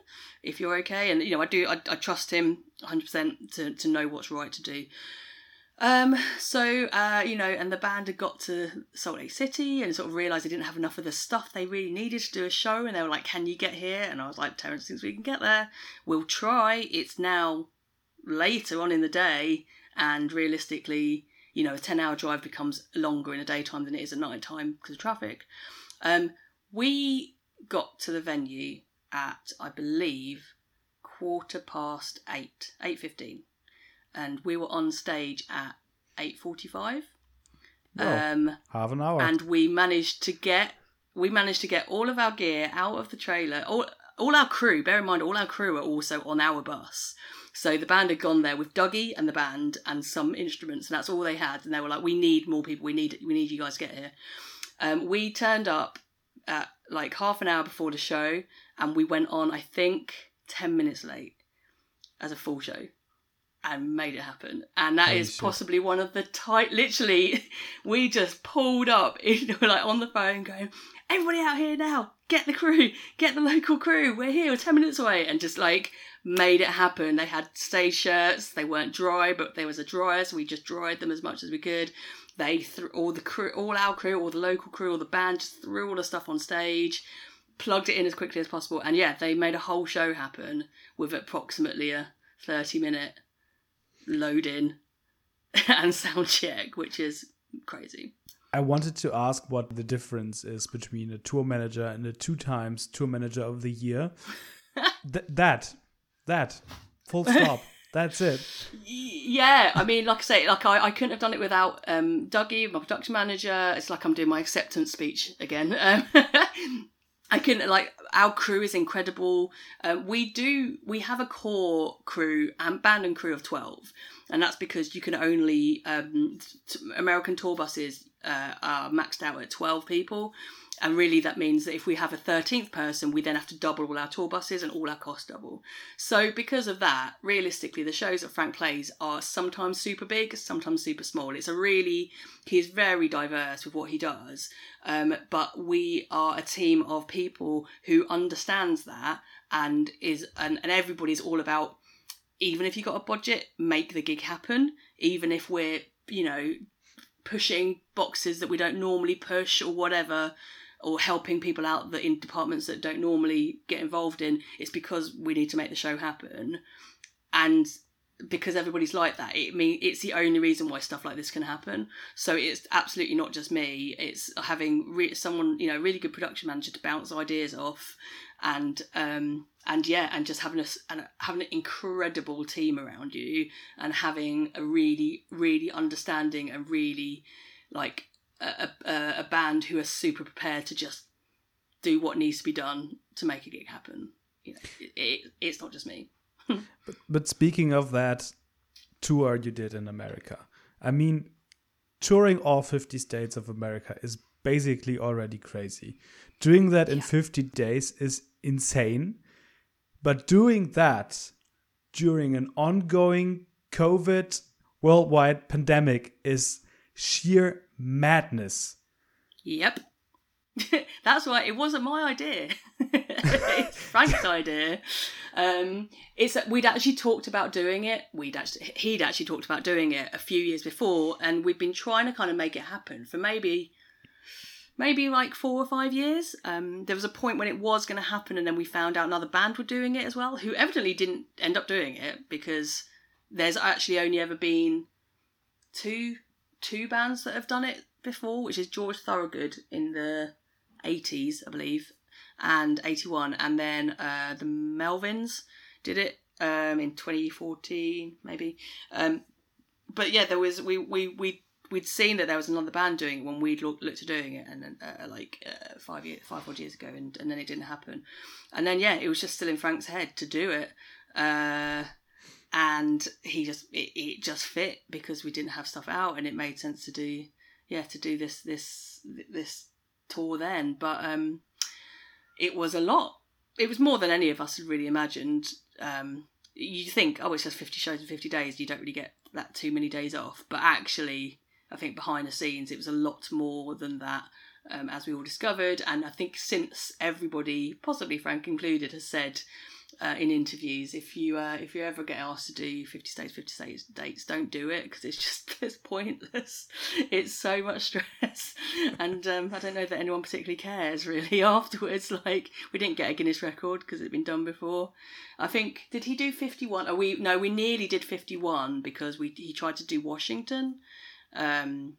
[SPEAKER 1] if you're okay. And, you know, I do, I, I trust him 100% to, to know what's right to do. Um, so, uh, you know, and the band had got to Salt Lake City and sort of realised they didn't have enough of the stuff they really needed to do a show. And they were like, Can you get here? And I was like, Terence thinks we can get there. We'll try. It's now later on in the day, and realistically, you know, a 10 hour drive becomes longer in a daytime than it is at night time because of traffic. Um, we got to the venue at, I believe, quarter past eight, 8.15 and we were on stage at 8.45
[SPEAKER 2] um, half an hour.
[SPEAKER 1] and we managed to get we managed to get all of our gear out of the trailer. All all our crew bear in mind all our crew are also on our bus so the band had gone there with Dougie and the band and some instruments and that's all they had and they were like we need more people we need we need you guys to get here um, we turned up at like half an hour before the show and we went on i think 10 minutes late as a full show and made it happen. And that is possibly one of the tight. Literally, we just pulled up, in, like on the phone, going, "Everybody out here now! Get the crew! Get the local crew! We're here. We're ten minutes away!" And just like made it happen. They had stage shirts. They weren't dry, but there was a dryer, so we just dried them as much as we could. They threw all the crew, all our crew, all the local crew, all the band, just threw all the stuff on stage plugged it in as quickly as possible and yeah they made a whole show happen with approximately a 30 minute load in and sound check, which is crazy.
[SPEAKER 2] I wanted to ask what the difference is between a tour manager and a two times tour manager of the year. Th- that, that, full stop. That's it.
[SPEAKER 1] Yeah, I mean, like I say, like I, I couldn't have done it without um, Dougie, my production manager. It's like I'm doing my acceptance speech again. Um, I can like our crew is incredible. Uh, we do we have a core crew and band and crew of twelve, and that's because you can only um, t- American tour buses uh, are maxed out at twelve people, and really, that means that if we have a 13th person, we then have to double all our tour buses and all our costs double. So, because of that, realistically, the shows that Frank plays are sometimes super big, sometimes super small. It's a really, he's very diverse with what he does. Um, but we are a team of people who understands that and is, and, and everybody's all about, even if you've got a budget, make the gig happen. Even if we're, you know, pushing boxes that we don't normally push or whatever or helping people out that in departments that don't normally get involved in it's because we need to make the show happen. And because everybody's like that it mean it's the only reason why stuff like this can happen. So it's absolutely not just me. It's having re- someone you know really good production manager to bounce ideas off and um and yeah and just having a and having an incredible team around you and having a really really understanding and really like a, a, a band who are super prepared to just do what needs to be done to make a gig happen. You know, it, it, it's not just me.
[SPEAKER 2] but, but speaking of that tour you did in America, I mean, touring all 50 states of America is basically already crazy. Doing that in 50 days is insane. But doing that during an ongoing COVID worldwide pandemic is sheer madness.
[SPEAKER 1] Yep. That's why it wasn't my idea. it's Frank's idea. Um, it's that we'd actually talked about doing it. We'd actually he'd actually talked about doing it a few years before, and we'd been trying to kind of make it happen for maybe maybe like four or five years. Um, there was a point when it was going to happen, and then we found out another band were doing it as well, who evidently didn't end up doing it because there's actually only ever been two two bands that have done it before, which is George Thorogood in the 80s, I believe, and 81, and then uh, the Melvins did it um, in 2014, maybe. Um, but yeah, there was we we we we'd seen that there was another band doing it when we'd looked, looked at doing it, and uh, like uh, five years, five odd years ago, and, and then it didn't happen, and then yeah, it was just still in Frank's head to do it, uh, and he just it, it just fit because we didn't have stuff out, and it made sense to do yeah to do this this this tour then, but um, it was a lot. It was more than any of us had really imagined. Um, you think, oh, it's just 50 shows in 50 days, you don't really get that too many days off. But actually, I think behind the scenes, it was a lot more than that, um, as we all discovered. And I think since everybody, possibly Frank included, has said uh, in interviews, if you uh, if you ever get asked to do 50 states, 50 states dates, don't do it because it's just it's pointless. It's so much stress, and um, I don't know that anyone particularly cares really afterwards. Like we didn't get a Guinness record because it'd been done before. I think did he do 51? Oh, we no, we nearly did 51 because we he tried to do Washington, um,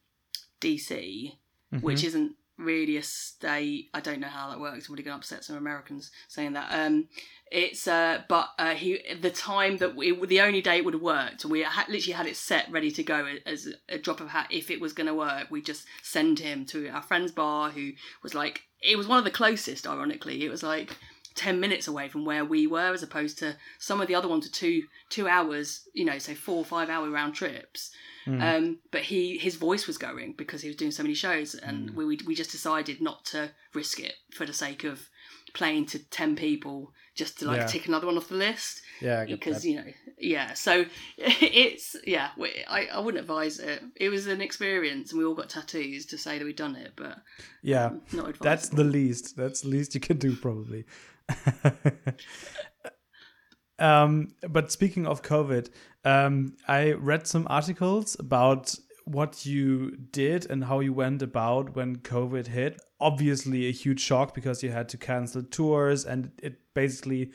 [SPEAKER 1] DC, mm-hmm. which isn't really a state. I don't know how that works. I'm really going to upset some Americans saying that. Um, it's uh, but uh, he the time that we the only day it would have worked. We had, literally had it set ready to go as a drop of hat. If it was going to work, we just send him to our friend's bar, who was like it was one of the closest. Ironically, it was like 10 minutes away from where we were as opposed to some of the other ones are two two hours you know say four or five hour round trips mm. um, but he his voice was going because he was doing so many shows and mm. we, we just decided not to risk it for the sake of playing to 10 people just to like yeah. tick another one off the list.
[SPEAKER 2] Yeah
[SPEAKER 1] because you know yeah so it's yeah I, I wouldn't advise it. It was an experience and we all got tattoos to say that we'd done it but
[SPEAKER 2] yeah. um, not that's the least. That's the least you can do probably um, but speaking of COVID, um, I read some articles about what you did and how you went about when COVID hit. Obviously, a huge shock because you had to cancel tours and it basically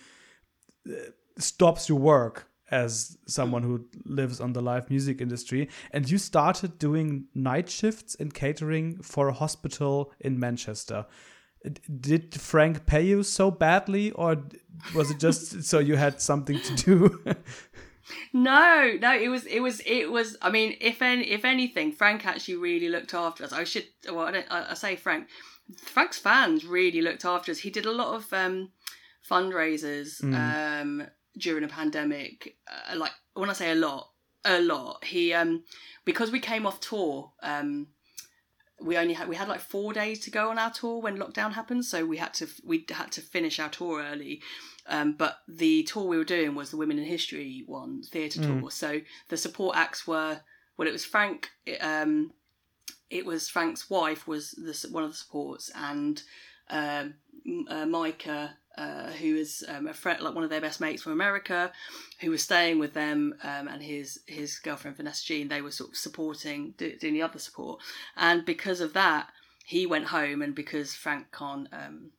[SPEAKER 2] uh, stops your work as someone who lives on the live music industry. And you started doing night shifts in catering for a hospital in Manchester did Frank pay you so badly, or was it just so you had something to do?
[SPEAKER 1] no, no, it was, it was, it was. I mean, if any, if anything, Frank actually really looked after us. I should, well, I, I, I say Frank. Frank's fans really looked after us. He did a lot of um, fundraisers mm. um, during a pandemic. Uh, like when I say a lot, a lot. He um, because we came off tour. Um, we only had we had like four days to go on our tour when lockdown happened, so we had to we had to finish our tour early. Um, but the tour we were doing was the Women in History one theatre mm. tour. So the support acts were well, it was Frank. Um, it was Frank's wife was the one of the supports, and um, uh, Micah uh, who is um, a friend, like one of their best mates from America, who was staying with them, um, and his his girlfriend Vanessa Jean. They were sort of supporting, doing the other support, and because of that, he went home, and because Frank can't um,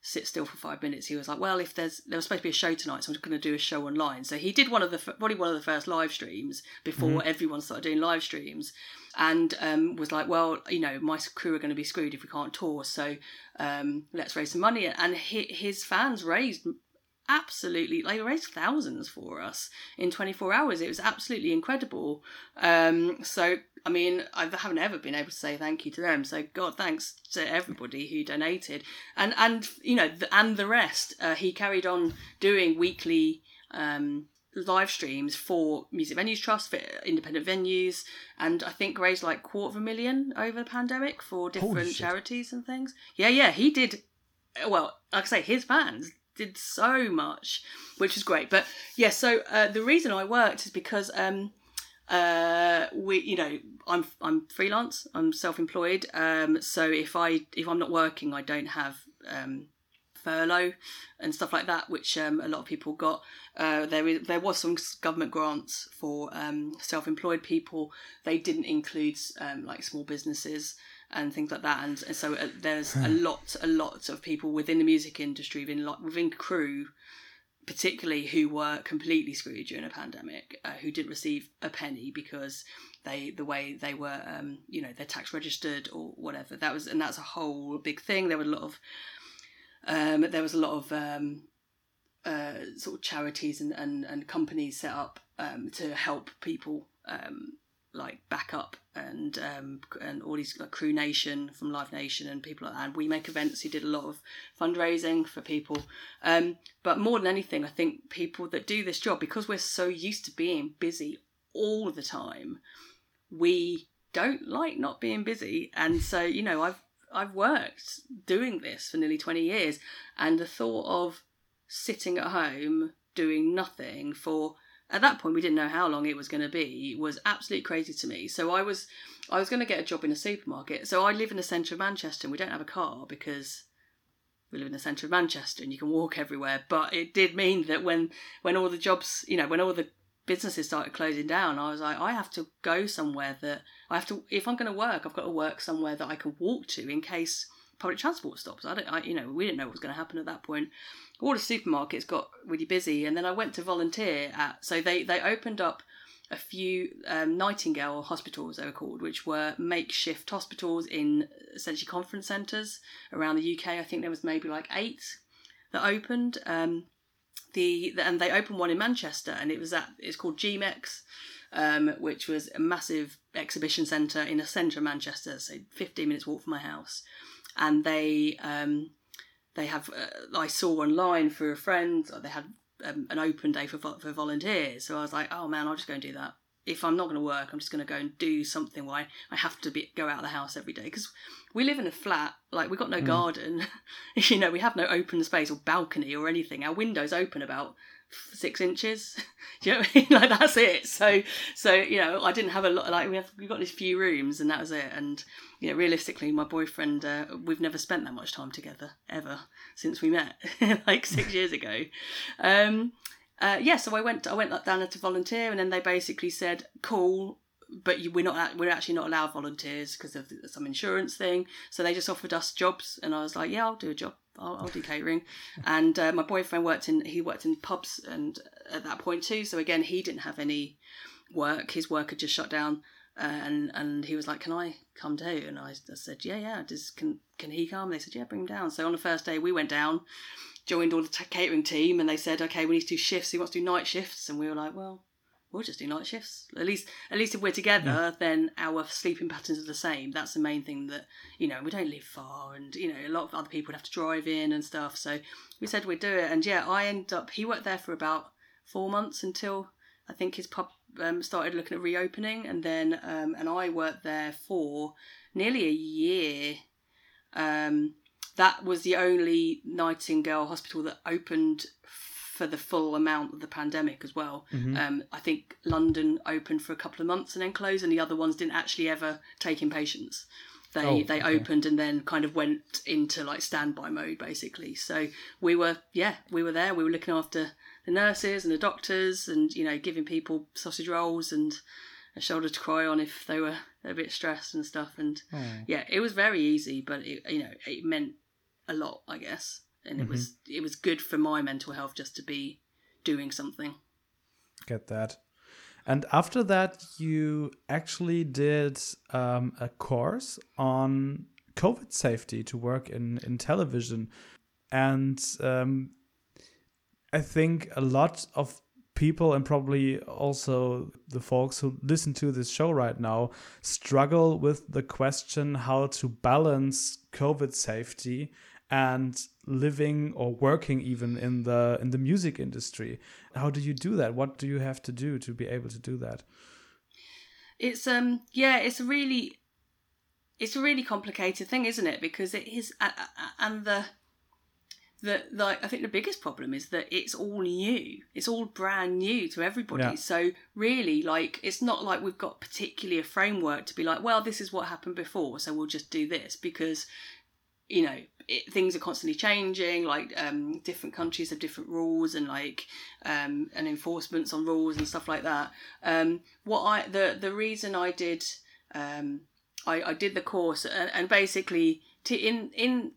[SPEAKER 1] sit still for five minutes, he was like, "Well, if there's there was supposed to be a show tonight, so I'm just going to do a show online." So he did one of the probably one of the first live streams before mm-hmm. everyone started doing live streams, and um, was like, "Well, you know, my crew are going to be screwed if we can't tour, so um, let's raise some money." And his fans raised absolutely like raised thousands for us in 24 hours. It was absolutely incredible. Um so i mean i haven't ever been able to say thank you to them so god thanks to everybody who donated. And and you know the, and the rest uh, he carried on doing weekly um live streams for music venues trust for independent venues and i think raised like quarter of a million over the pandemic for different charities and things yeah yeah he did well like i say his fans did so much, which is great. But yeah, so uh, the reason I worked is because um, uh, we, you know, I'm I'm freelance. I'm self-employed. Um, so if I if I'm not working, I don't have um, furlough and stuff like that, which um, a lot of people got. Uh, there is there was some government grants for um, self-employed people. They didn't include um, like small businesses and things like that. And, and so uh, there's a lot a lot of people within the music industry, within within crew, particularly who were completely screwed during a pandemic, uh, who didn't receive a penny because they the way they were um, you know they're tax registered or whatever. That was and that's a whole big thing. There were a lot of um, there was a lot of um, uh, sort of charities and, and, and companies set up um, to help people um, like back up and um, and all these like Crew Nation from Live Nation and people like that. And we make events who did a lot of fundraising for people. Um, but more than anything, I think people that do this job because we're so used to being busy all the time, we don't like not being busy. And so you know, I've I've worked doing this for nearly 20 years and the thought of sitting at home doing nothing for at that point we didn't know how long it was going to be was absolutely crazy to me. So i was i was going to get a job in a supermarket. So i live in the centre of manchester and we don't have a car because we live in the centre of manchester and you can walk everywhere but it did mean that when when all the jobs you know when all the businesses started closing down, I was like, I have to go somewhere that I have to. If I'm going to work, I've got to work somewhere that I can walk to in case public transport stops. I don't, I, you know, we didn't know what was going to happen at that point. All the supermarkets got really busy, and then I went to volunteer at. So they they opened up a few um, Nightingale hospitals, they were called, which were makeshift hospitals in essentially conference centres around the UK. I think there was maybe like eight that opened. Um, the, and they opened one in Manchester, and it was at it's called GMEX, um, which was a massive exhibition centre in the centre of Manchester, so 15 minutes walk from my house, and they um, they have uh, I saw online through a friend they had um, an open day for for volunteers, so I was like, oh man, I'll just go and do that if I'm not going to work, I'm just going to go and do something where I, have to be, go out of the house every day because we live in a flat. Like we've got no mm. garden, you know, we have no open space or balcony or anything. Our windows open about six inches. do you know what I mean? Like that's it. So, so you know, I didn't have a lot. Like we have, we got these few rooms, and that was it. And you know, realistically, my boyfriend, uh, we've never spent that much time together ever since we met, like six years ago. Um, uh, yeah, so I went I went down there to volunteer, and then they basically said, "Cool, but you, we're not we're actually not allowed volunteers because of some insurance thing." So they just offered us jobs, and I was like, "Yeah, I'll do a job. I'll, I'll do catering." and uh, my boyfriend worked in he worked in pubs, and at that point too. So again, he didn't have any work. His work had just shut down. Uh, and and he was like, "Can I come too?" And I, I said, "Yeah, yeah. Just can can he come?" They said, "Yeah, bring him down." So on the first day, we went down, joined all the t- catering team and they said, okay, we need to do shifts. He wants to do night shifts, and we were like, well, we'll just do night shifts. At least, at least if we're together, yeah. then our sleeping patterns are the same. That's the main thing. That you know, we don't live far, and you know, a lot of other people would have to drive in and stuff. So we said we'd do it, and yeah, I ended up. He worked there for about four months until I think his pub um, started looking at reopening, and then um, and I worked there for nearly a year. Um, that was the only Nightingale hospital that opened for the full amount of the pandemic as well. Mm-hmm. Um, I think London opened for a couple of months and then closed, and the other ones didn't actually ever take in patients. They oh, they okay. opened and then kind of went into like standby mode basically. So we were yeah we were there. We were looking after the nurses and the doctors, and you know giving people sausage rolls and a shoulder to cry on if they were a bit stressed and stuff. And oh. yeah, it was very easy, but it, you know it meant a lot, I guess. And it mm-hmm. was it was good for my mental health just to be doing something.
[SPEAKER 2] Get that. And after that, you actually did um, a course on COVID safety to work in, in television. And um, I think a lot of people and probably also the folks who listen to this show right now struggle with the question how to balance COVID safety and living or working even in the in the music industry how do you do that what do you have to do to be able to do that
[SPEAKER 1] it's um yeah it's a really it's a really complicated thing isn't it because it is and the the like I think the biggest problem is that it's all new. It's all brand new to everybody. Yeah. So really, like it's not like we've got particularly a framework to be like, well, this is what happened before, so we'll just do this because you know it, things are constantly changing. Like um, different countries have different rules and like um, and enforcements on rules and stuff like that. Um, what I the the reason I did um, I, I did the course and, and basically to, in in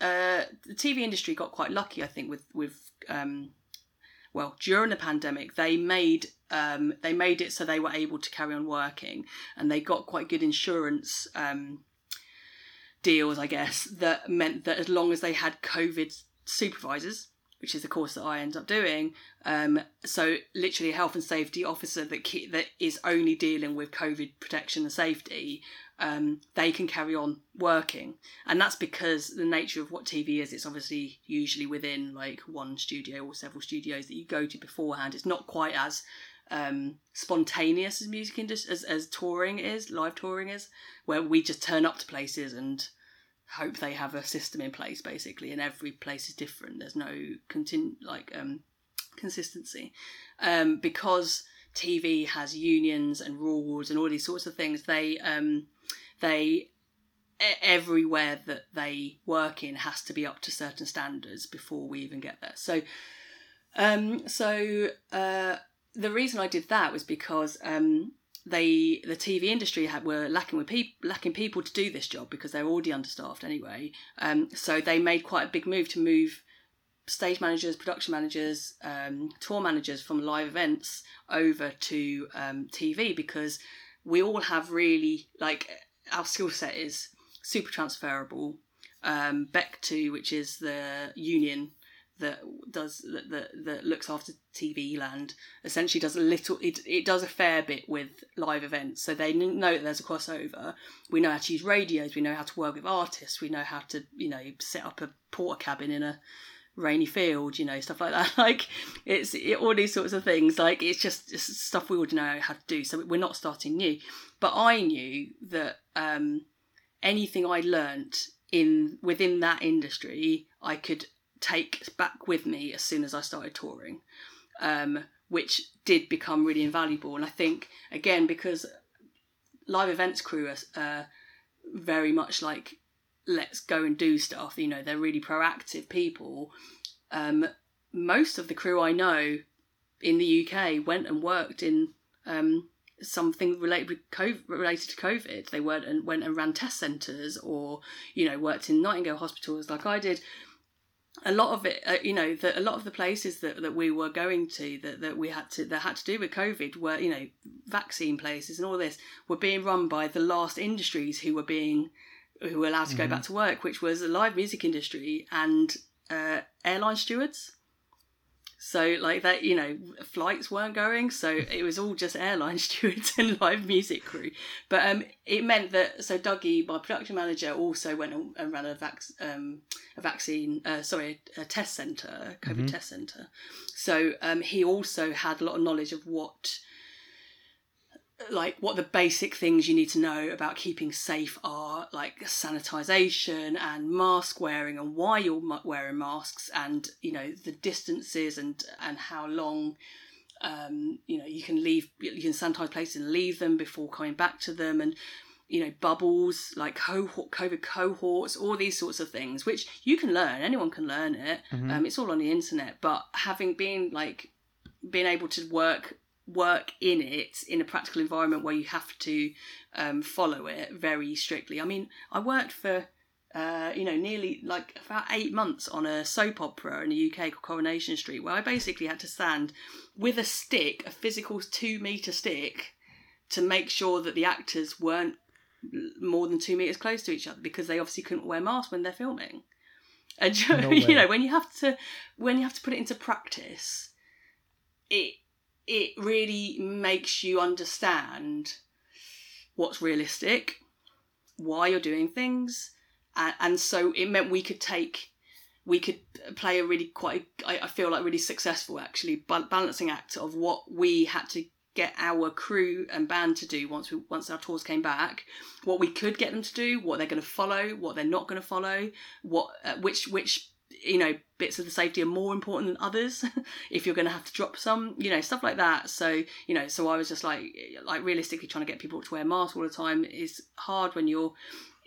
[SPEAKER 1] uh, the TV industry got quite lucky, I think, with with um, well during the pandemic they made um, they made it so they were able to carry on working and they got quite good insurance um, deals, I guess, that meant that as long as they had COVID supervisors, which is the course that I end up doing, um, so literally a health and safety officer that ke- that is only dealing with COVID protection and safety, um, they can carry on working. And that's because the nature of what TV is, it's obviously usually within like one studio or several studios that you go to beforehand. It's not quite as um, spontaneous as music industry as, as touring is, live touring is, where we just turn up to places and hope they have a system in place basically and every place is different there's no continu- like um consistency um because tv has unions and rules and all these sorts of things they um they everywhere that they work in has to be up to certain standards before we even get there. So, um, so uh, the reason I did that was because um, they the TV industry had were lacking with people lacking people to do this job because they're already understaffed anyway. Um, so they made quite a big move to move stage managers, production managers, um, tour managers from live events over to um, TV because we all have really like our skill set is super transferable. Um, BECTU, which is the union that does that, that, that looks after TV land, essentially does a little. It it does a fair bit with live events, so they know that there's a crossover. We know how to use radios. We know how to work with artists. We know how to you know set up a porter Portakabin in a rainy field, you know, stuff like that. Like it's it, all these sorts of things. Like it's just it's stuff we would know how to do. So we're not starting new. But I knew that um, anything I learnt in within that industry, I could take back with me as soon as I started touring, um, which did become really invaluable. And I think again because live events crew are uh, very much like let's go and do stuff. You know, they're really proactive people. Um, most of the crew I know in the UK went and worked in um, something related with COVID, related to COVID. They went and went and ran test centres, or you know, worked in Nightingale hospitals like I did. A lot of it, uh, you know, the, a lot of the places that, that we were going to that, that we had to that had to do with COVID were, you know, vaccine places and all this were being run by the last industries who were being who were allowed to go mm-hmm. back to work, which was the live music industry and uh, airline stewards. So like that, you know, flights weren't going, so it was all just airline stewards and live music crew. But um, it meant that so Dougie, my production manager, also went and ran a vac- um, a vaccine, uh, sorry, a test center, COVID mm-hmm. test center. So um, he also had a lot of knowledge of what like what the basic things you need to know about keeping safe are like sanitization and mask wearing and why you're wearing masks and you know the distances and and how long um, you know you can leave you can sanitize places and leave them before coming back to them and you know bubbles like cohort covid cohorts all these sorts of things which you can learn anyone can learn it mm-hmm. um, it's all on the internet but having been like being able to work work in it in a practical environment where you have to um, follow it very strictly. I mean, I worked for uh, you know nearly like about eight months on a soap opera in the UK called Coronation Street, where I basically had to stand with a stick, a physical two meter stick, to make sure that the actors weren't more than two meters close to each other because they obviously couldn't wear masks when they're filming. And no you know when you have to when you have to put it into practice, it it really makes you understand what's realistic, why you're doing things, and, and so it meant we could take we could play a really quite I, feel like really successful actually balancing act of what we had to get our crew and band to do once we once our tours came back what we could get them to do what they're going to follow what they're not going to follow what uh, which which you know bits of the safety are more important than others if you're going to have to drop some you know stuff like that. So you know so i was just like like realistically trying to get people to wear masks all the time is hard when you're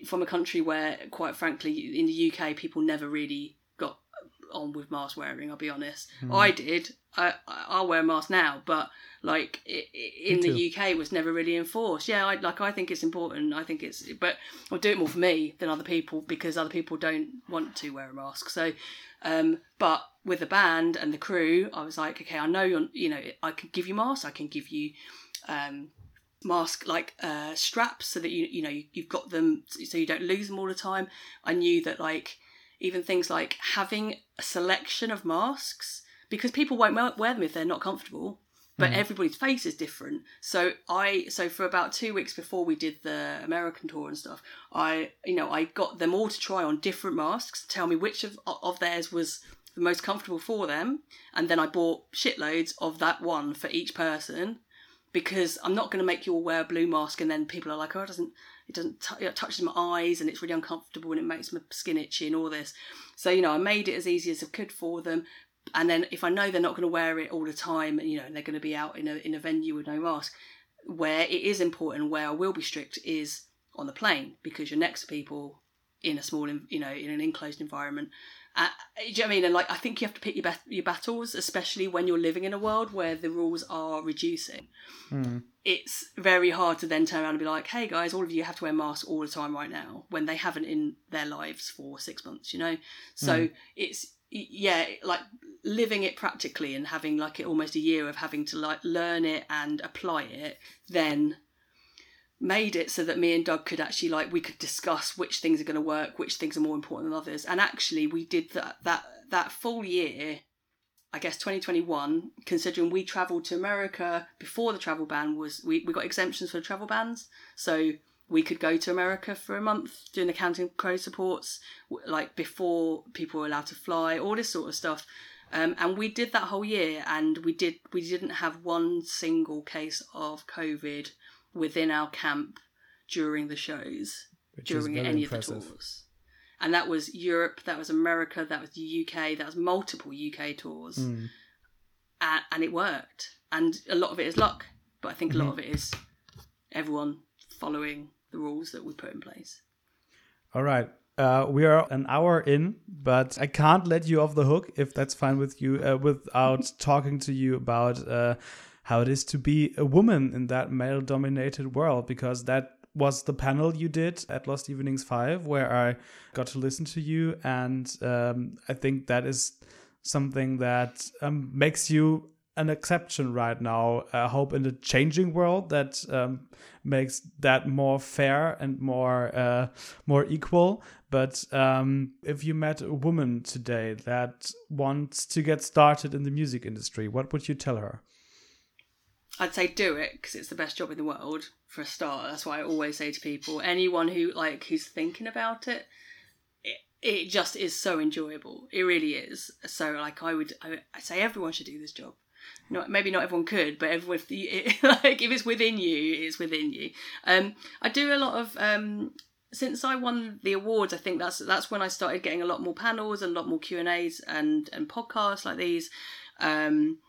[SPEAKER 1] from a country where quite frankly in the uk people never really on with mask wearing i'll be honest.
[SPEAKER 2] Hmm.
[SPEAKER 1] i did. I, I i'll wear a mask now but like i i- in the uk it was never really enforced. Yeah I, like i think it's important. I think it's but i'll do it more for me than other people because other people don't want to wear a mask. So um, but with the band and the crew, I was like, okay, I know you're, you know, I can give you masks, I can give you um, mask like uh, straps so that you, you know, you've got them so you don't lose them all the time. I knew that like even things like having a selection of masks because people won't wear- them if they're not comfortable. But mm. everybody's face is different. So I so for about two weeks before we did the American tour and stuff, I you know I got them all to try on different masks, tell me which of of theirs was the most comfortable for them, and then I bought shitloads of that one for each person because I'm not going to make you all wear a blue mask and then people are like, oh, it doesn't it doesn't t- it touches my eyes and it's really uncomfortable and it makes my skin itchy and all this. So you know I made it as easy as I could for them. And then if I know they're not going to wear it all the time, and you know, and they're going to be out in a in a venue with no mask, where it is important, where I will be strict, is on the plane because you're next to people in a small, you know, in an enclosed environment. Uh, do you know what I mean? And like, I think you have to pick your bat- your battles, especially when you're living in a world where the rules are reducing. It's very hard to then turn around and be like, "Hey guys, all of you have to wear masks all the time right now," when they haven't in their lives for six months. You know, so it's yeah, like living it practically and having like it almost a year of having to like learn it and apply it, then made it so that me and Doug could actually like we could discuss which things are going to work, which things are more important than others, and actually we did that that that full year. I guess 2021, considering we travelled to America before the travel ban was, we, we got exemptions for the travel bans. So we could go to America for a month doing the Counting Crow supports, like before people were allowed to fly, all this sort of stuff. Um, and we did that whole year, and we did we didn't have one single case of COVID within our camp during the shows,
[SPEAKER 2] Which
[SPEAKER 1] during any
[SPEAKER 2] impressive.
[SPEAKER 1] of the tours. And that was Europe, that was America, that was the UK, that was multiple UK tours,
[SPEAKER 2] Mm.
[SPEAKER 1] and, and it worked. And a lot of it is luck, but I think a lot
[SPEAKER 2] Mm-hmm.
[SPEAKER 1] of it is everyone following the rules that we put in place.
[SPEAKER 2] All right. Uh, we are an hour in, but I can't let you off the hook if that's fine with you uh, without talking to you about uh, how it is to be a woman in that male dominated world, because that was the panel you did at Lost Evenings 5, where I got to listen to you. And um, I think that is something that um, makes you an exception right now. I hope in the changing world that um, makes that more fair and more uh, more equal. But um, if you met a woman today that wants to get started in the music industry, what would you tell her?
[SPEAKER 1] I'd say do it because it's the best job in the world for a start. That's why I always say to people, anyone who like who's thinking about it, it, it just is so enjoyable. It really is. So like I would I, I say everyone should do this job. Not maybe not everyone could, but everyone it, like if it's within you, it's within you. Um, I do a lot of um, since I won the awards. I think that's that's when I started getting a lot more panels and a lot more Q and A's and and podcasts like these. Um,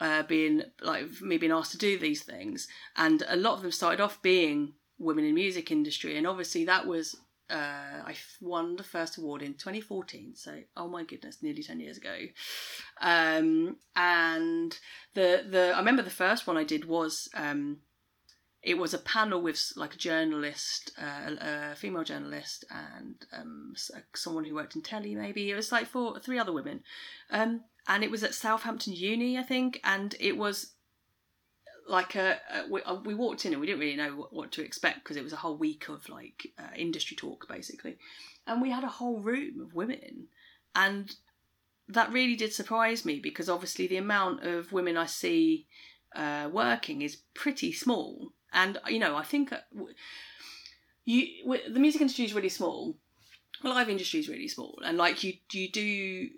[SPEAKER 1] uh, being like me being asked to do these things, and a lot of them started off being women in music industry, and obviously that was uh, I won the first award in 2014. So oh my goodness, nearly 10 years ago. Um, and the the I remember the first one I did was um, it was a panel with like a journalist, uh, a female journalist, and um, someone who worked in telly. Maybe it was like four, three other women, um, and it was at Southampton Uni, I think, and it was like a, a we, uh, we walked in and we didn't really know what, what to expect because it was a whole week of like uh, industry talk basically, and we had a whole room of women, and that really did surprise me because obviously the amount of women I see uh, working is pretty small, and you know I think uh, you the music industry is really small, live industry is really small, and like you you do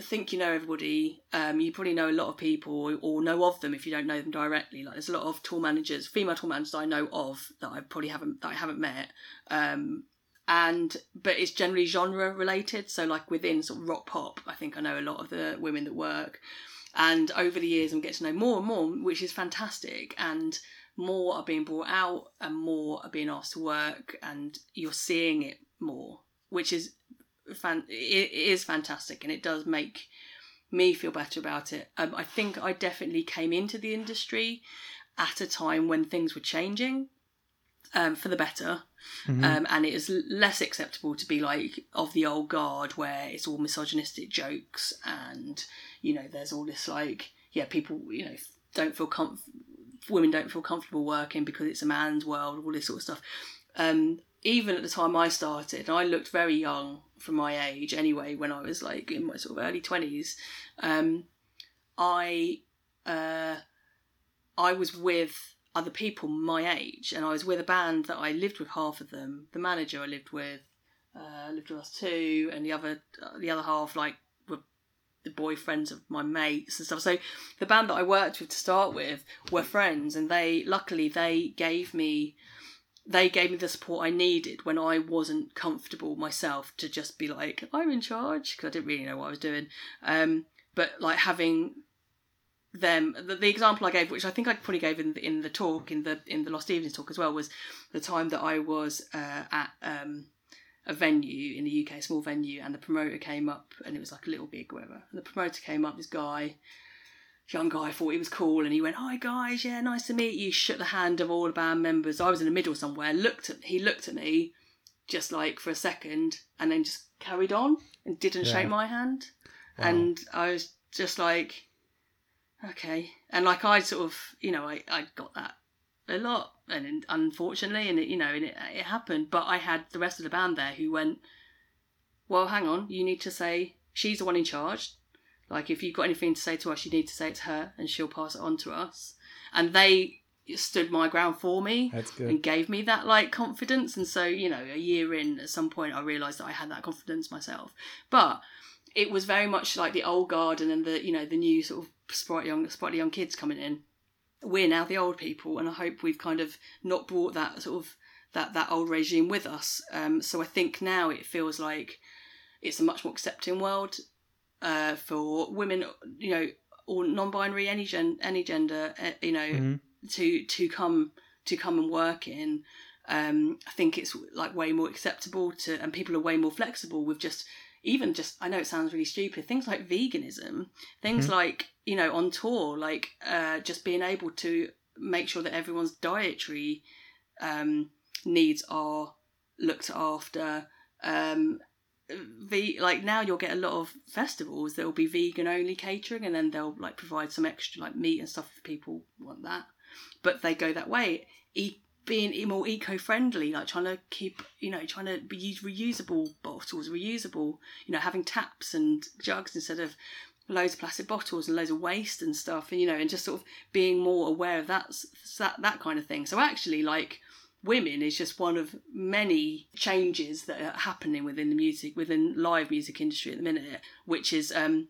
[SPEAKER 1] think you know everybody. Um, you probably know a lot of people or know of them if you don't know them directly. Like there's a lot of tour managers, female tour managers I know of that I probably haven't that I haven't met. Um, and but it's generally genre related. So like within sort of rock pop, I think I know a lot of the women that work, and over the years I'm getting to know more and more, which is fantastic. And more are being brought out, and more are being asked to work, and you're seeing it more, which is fan. It is fantastic, and it does make me feel better about it. Um, I think I definitely came into the industry at a time when things were changing um, for the better. Mm-hmm. Um, and it is less acceptable to be like of the old guard where it's all misogynistic jokes and you know there's all this like yeah people you know don't feel com- women don't feel comfortable working because it's a man's world all this sort of stuff um, even at the time I started I looked very young for my age anyway when I was like in my sort of early 20s um, I uh, I was with other people my age, and I was with a band that I lived with half of them. The manager I lived with uh, lived with us too, and the other uh, the other half like were the boyfriends of my mates and stuff. So the band that I worked with to start with were friends, and they luckily they gave me they gave me the support I needed when I wasn't comfortable myself to just be like I'm in charge because I didn't really know what I was doing. Um, but like having them the, the, example I gave, which I think I probably gave in the, in the talk in the in the Lost Evenings talk as well, was the time that I was uh, at um, a venue in the UK, a small venue, and the promoter came up, and it was like a little gig, whatever. And the promoter came up, this guy, young guy, thought he was cool, and he went, "Hi guys, yeah, nice to meet you." Shook the hand of all the band members. I was in the middle somewhere. Looked at he looked at me, just like for a second, and then just carried on and didn't yeah. shake my hand. Wow. And I was just like okay. And like I sort of, you know, I, I got that a lot, and unfortunately, and it, you know, and it, it happened. But I had the rest of the band there who went, well, hang on, you need to say she's the one in charge. Like if you've got anything to say to us, you need to say it to her, and she'll pass it on to us. And they stood my ground for me and gave me that like confidence. And so, you know, a year in, at some point, I realised that I had that confidence myself. But it was very much like the old guard and then the you know the new sort of sprite young sprightly young kids coming in we're now the old people and i hope we've kind of not brought that sort of that that old regime with us um, so i think now it feels like it's a much more accepting world uh, for women you know or non-binary any gen any gender uh, you know mm-hmm. to to come to come and work in um, i think it's like way more acceptable to and people are way more flexible with just even just I know it sounds really stupid things like veganism things mm-hmm. like you know on tour like uh, just being able to make sure that everyone's dietary um, needs are looked after um, like now you'll get a lot of festivals that will be vegan only catering and then they'll like provide some extra like meat and stuff if people want that but they go that way eat being more eco-friendly, like trying to keep, you know, trying to use reusable bottles, reusable, you know, having taps and jugs instead of loads of plastic bottles and loads of waste and stuff, and you know, and just sort of being more aware of that that that kind of thing. So actually, like women is just one of many changes that are happening within the music within live music industry at the minute, which is um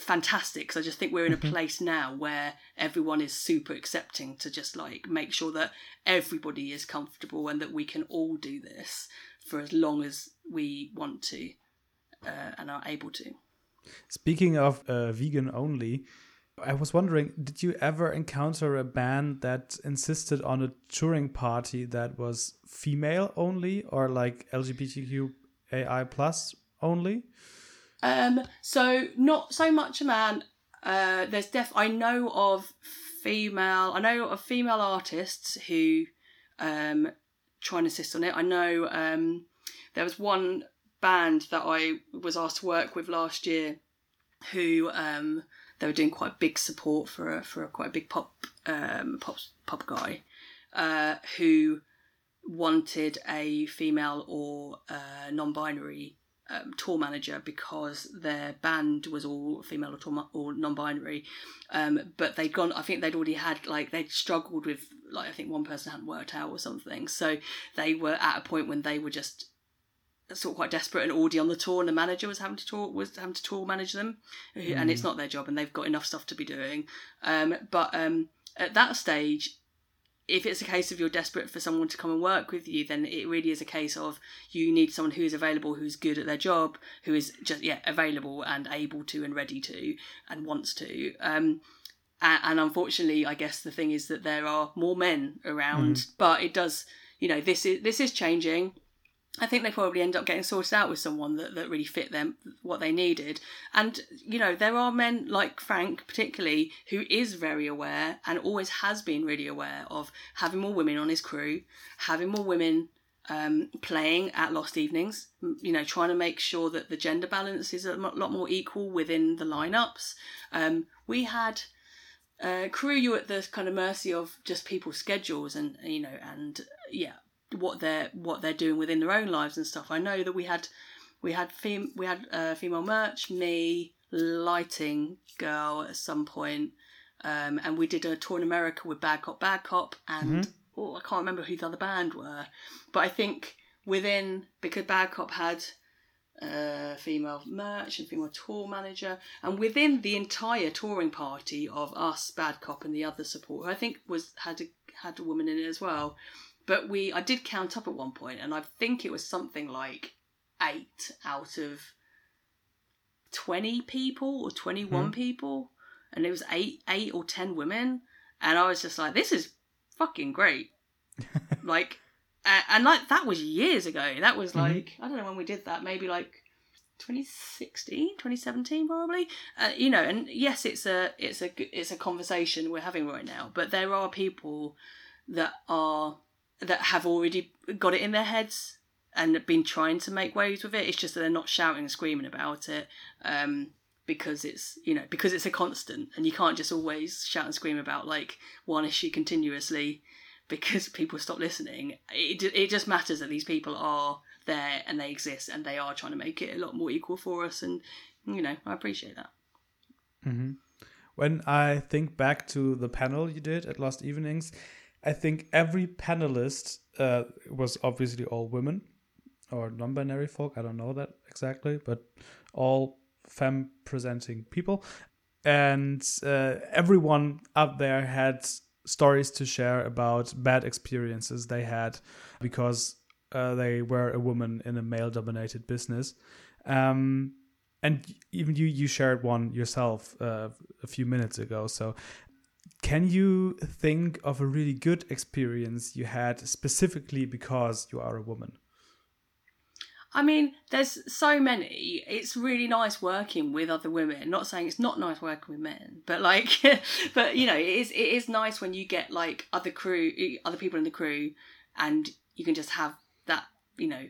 [SPEAKER 1] fantastic because I just think we're in a mm-hmm. place now where everyone is super accepting to just like make sure that everybody is comfortable and that we can all do this for as long as we want to uh, and are able to.
[SPEAKER 2] Speaking of uh, vegan only, I was wondering, did you ever encounter a band that insisted on a touring party that was female only or like LGBTQAI plus only?
[SPEAKER 1] Um, so not so much a man. Uh, there's def. I know of female. I know of female artists who um, try and assist on it. I know um, there was one band that I was asked to work with last year, who um, they were doing quite big support for a, for a quite a big pop um, pop pop guy, uh, who wanted a female or uh, non-binary um, tour manager because their band was all female or, tour, or non-binary, um, but they'd gone. I think they'd already had like they'd struggled with like I think one person hadn't worked out or something, so they were at a point when they were just sort of quite desperate and already on the tour, and the manager was having to tour was having to tour manage them, mm. and it's mm. not their job, and they've got enough stuff to be doing. Um, but um, at that stage, if it's a case of you're desperate for someone to come and work with you, then it really is a case of you need someone who is available, who's good at their job, who is just yeah available and able to and ready to and wants to. Um, and, and unfortunately, I guess the thing is that there are more men around, mm. but it does. You know, this is this is changing. I think they probably end up getting sorted out with someone that, that really fit them what they needed. And you know, there are men like Frank, particularly, who is very aware and always has been really aware of having more women on his crew, having more women um, playing at Lost Evenings. You know, trying to make sure that the gender balance is a lot more equal within the lineups. Um, we had uh, crew you at the kind of mercy of just people's schedules and you know and yeah what they're what they're doing within their own lives and stuff. I know that we had we had fem- we had uh, female merch, me, lighting girl at some point, um, and we did a tour in America with Bad Cop Bad Cop, and mm-hmm. oh, I can't remember who the other band were, but I think within because Bad Cop had uh, female merch and female tour manager, and within the entire touring party of us, Bad Cop, and the other support, who I think was had a, had a woman in it as well. But we, I did count up at one point, and I think it was something like eight out of twenty people or twenty one mm. people, and it was eight, eight or ten women, and I was just like, this is fucking great. like, uh, and like that was years ago. That was mm-hmm. like mm-hmm. I don't know when we did that. Maybe like 2016 2017 probably uh, you know and yes it's a it's a it's a conversation we're having right now but there are people that are that have already got it in their heads and been trying to make waves with it. It's just that they're not shouting and screaming about it um, because it's you know because it's a constant, and you can't just always shout and scream about like one issue continuously because people stop listening. It it just matters that these people are there and they exist and they are trying to make it a lot more equal for us, and you know I appreciate that.
[SPEAKER 2] Mm-hmm. When I think back to the panel you did at Lost Evenings I think every panelist uh, was obviously all women or non-binary folk. I don't know that exactly, but all femme presenting people, and uh, everyone up there had stories to share about bad experiences they had because uh, they were a woman in a male-dominated business. Um, and even you, you shared one yourself uh, a few minutes ago. So can you think of a really good experience you had specifically because you are a woman?
[SPEAKER 1] I mean, there's so many. It's really nice working with other women. Not saying it's not nice working with men, but like, but you know, it is. It is nice when you get like other crew, other people in the crew, and you can just have that, you know,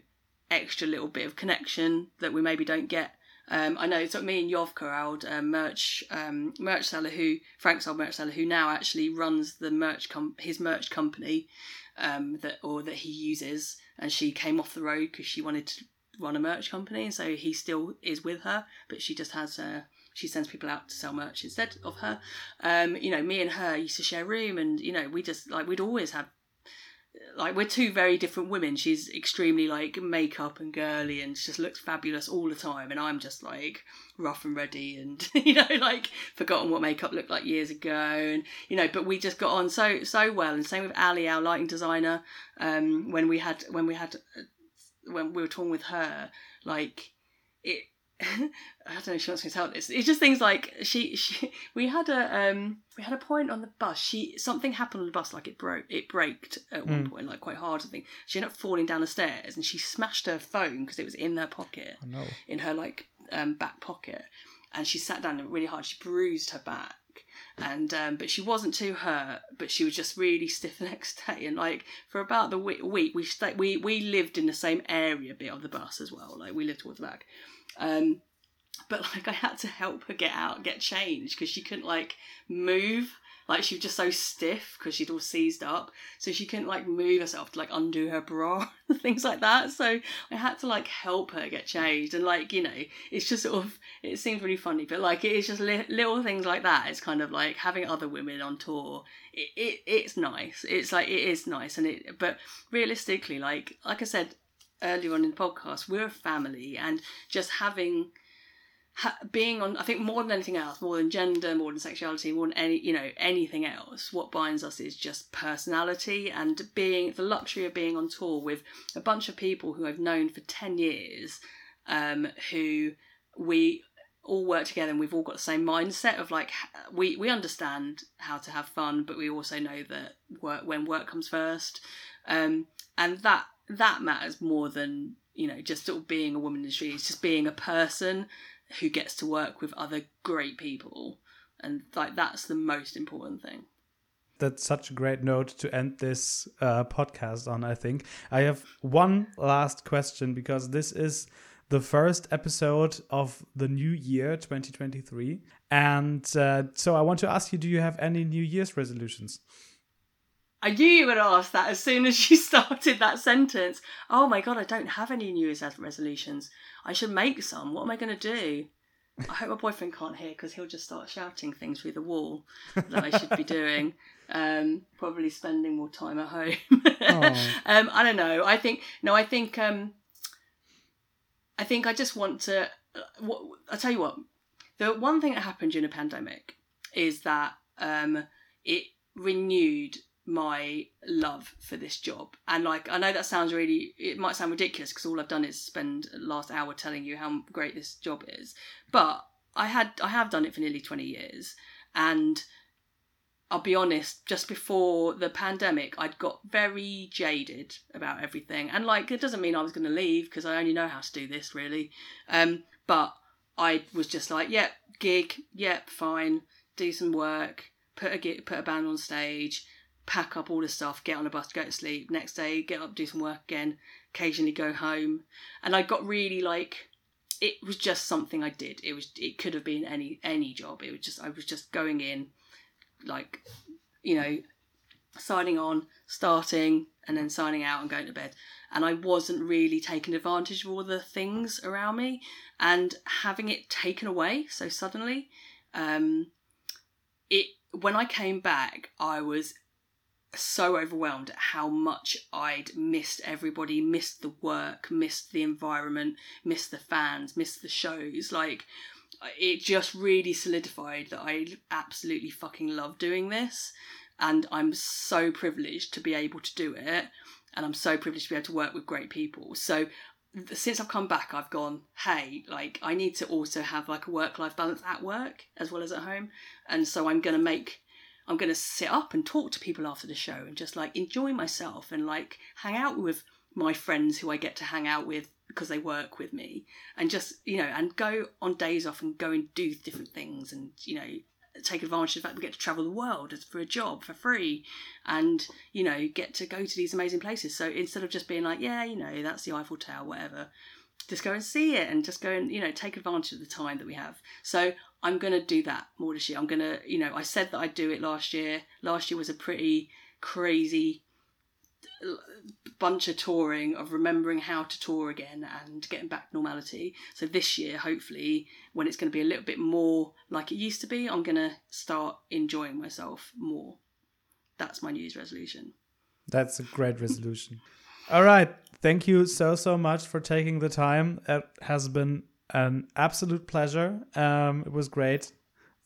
[SPEAKER 1] extra little bit of connection that we maybe don't get um, I know so me and Yovka, our uh, merch um, merch seller, who Frank's old merch seller, who now actually runs the merch com- his merch company um, that or that he uses, and she came off the road because she wanted to run a merch company, and so he still is with her, but she just has uh, she sends people out to sell merch instead of her. Um, you know, me and her used to share room, and you know, we just like we'd always have like we're two very different women. She's extremely like makeup and girly and she just looks fabulous all the time, and I'm just like rough and ready and you know like forgotten what makeup looked like years ago, and you know. But we just got on so so well, and same with Ali, our lighting designer. Um, when we had when we had when we were talking with her, like it I don't know if she wants me to tell this. It's just things like she, she we had a um we had a point on the bus. She something happened on the bus like it broke it braked at one mm. point like quite hard. I think she ended up falling down the stairs and she smashed her phone because it was in her pocket.
[SPEAKER 2] Oh, no.
[SPEAKER 1] In her like um, back pocket, and she sat down really hard. She bruised her back and um, but she wasn't too hurt but she was just really stiff the next day and like for about the week, week we stayed we we lived in the same area bit of the bus as well like we lived towards the back um, but like I had to help her get out, get changed because she couldn't like move. Like she was just so stiff because she'd all seized up, so she couldn't like move herself to like undo her bra things like that. So I had to like help her get changed, and like you know, it's just sort of it seems really funny, but like it is just li- little things like that. It's kind of like having other women on tour. It, it it's nice. It's like it is nice, and it but realistically, like like I said earlier on in the podcast, we're a family, and just having ha- being on, I think more than anything else, more than gender, more than sexuality, more than any, you know, anything else, what binds us is just personality and being the luxury of being on tour with a bunch of people who I've known for 10 years, um, who we all work together and we've all got the same mindset of like we we understand how to have fun but we also know that work when work comes first. Um and that that matters more than you know just sort of being a woman in street. It's just being a person who gets to work with other great people. And like that's the most important thing.
[SPEAKER 2] That's such a great note to end this uh, podcast on i think. I have one last question because this is the first episode of the new year 2023 and uh, so i want to ask you do you have any new year's resolutions
[SPEAKER 1] I knew you would ask that as soon as you started that sentence. Oh my god, I don't have any New Year's resolutions. I should make some. What am I going to do? I hope my boyfriend can't hear because he'll just start shouting things through the wall that I should be doing. Um, probably spending more time at home. um, I don't know. I think no. I think um, I think I just want to. Uh, what, I'll tell you what. The one thing that happened during a pandemic is that um, it renewed my love for this job. And like, I know that sounds really, it might sound ridiculous because all I've done is spend last hour telling you how great this job is. But I had, I have done it for nearly 20 years. And I'll be honest, just before the pandemic, I'd got very jaded about everything. And like, it doesn't mean I was going to leave because I only know how to do this really. Um, but I was just like, yep, yeah, gig, yep, yeah, fine, do some work, put a put a band on stage, pack up all the stuff, get on a bus, go to sleep. Next day, get up, do some work again. Occasionally go home, and I got really like it was just something I did. It was it could have been any any job. It was just I was just going in, like you know, signing on, starting, and then signing out and going to bed. And I wasn't really taking advantage of all the things around me, and having it taken away so suddenly. Um, it when I came back, I was so overwhelmed at how much I'd missed everybody, missed the work, missed the environment, missed the fans, missed the shows. Like, it just really solidified that I absolutely fucking love doing this. And I'm so privileged to be able to do it. And I'm so privileged to be able to work with great people. So, since I've come back, I've gone, hey, like, I need to also have like a work life balance at work as well as at home. And so I'm going to make I'm going to sit up and talk to people after the show and just like enjoy myself and like hang out with my friends who I get to hang out with because they work with me and just, you know, and go on days off and go and do different things and, you know, take advantage of the fact we get to travel the world for a job for free and, you know, get to go to these amazing places. So instead of just being like, yeah, you know, that's the Eiffel Tower, whatever, just go and see it and just go and you know take advantage of the time that we have so i'm going to do that more this year. I'm going to you know i said that i'd do it last year. Last year was a pretty crazy bunch of touring of remembering how to tour again and getting back to normality. So this year hopefully when it's going to be a little bit more like it used to be i'm going to start enjoying myself more. That's my new year's resolution.
[SPEAKER 2] That's a great resolution. All right. Thank you so so much for taking the time. It has been an absolute pleasure. Um, it was great.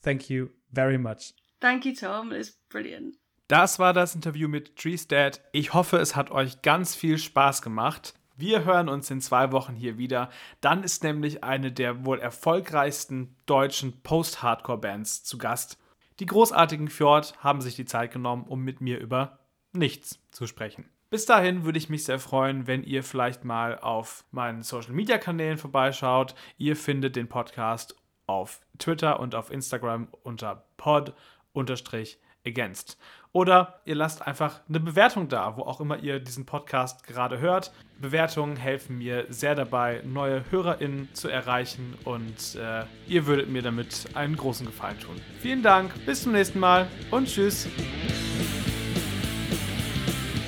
[SPEAKER 2] Thank you very much.
[SPEAKER 1] Thank you, Tom. It's brilliant.
[SPEAKER 2] Das war das Interview mit Trees Dad. Ich hoffe, es hat euch ganz viel Spaß gemacht. Wir hören uns in zwei Wochen hier wieder. Dann ist nämlich eine der wohl erfolgreichsten deutschen Post-Hardcore-Bands zu Gast. Die großartigen Fjord haben sich die Zeit genommen, um mit mir über nichts zu sprechen. Bis dahin würde ich mich sehr freuen, wenn ihr vielleicht mal auf meinen Social Media Kanälen vorbeischaut. Ihr findet den Podcast auf Twitter und auf Instagram unter pod-against. Oder ihr lasst einfach eine Bewertung da, wo auch immer ihr diesen Podcast gerade hört. Bewertungen helfen mir sehr dabei, neue HörerInnen zu erreichen und äh, ihr würdet mir damit einen großen Gefallen tun. Vielen Dank, bis zum nächsten Mal und tschüss.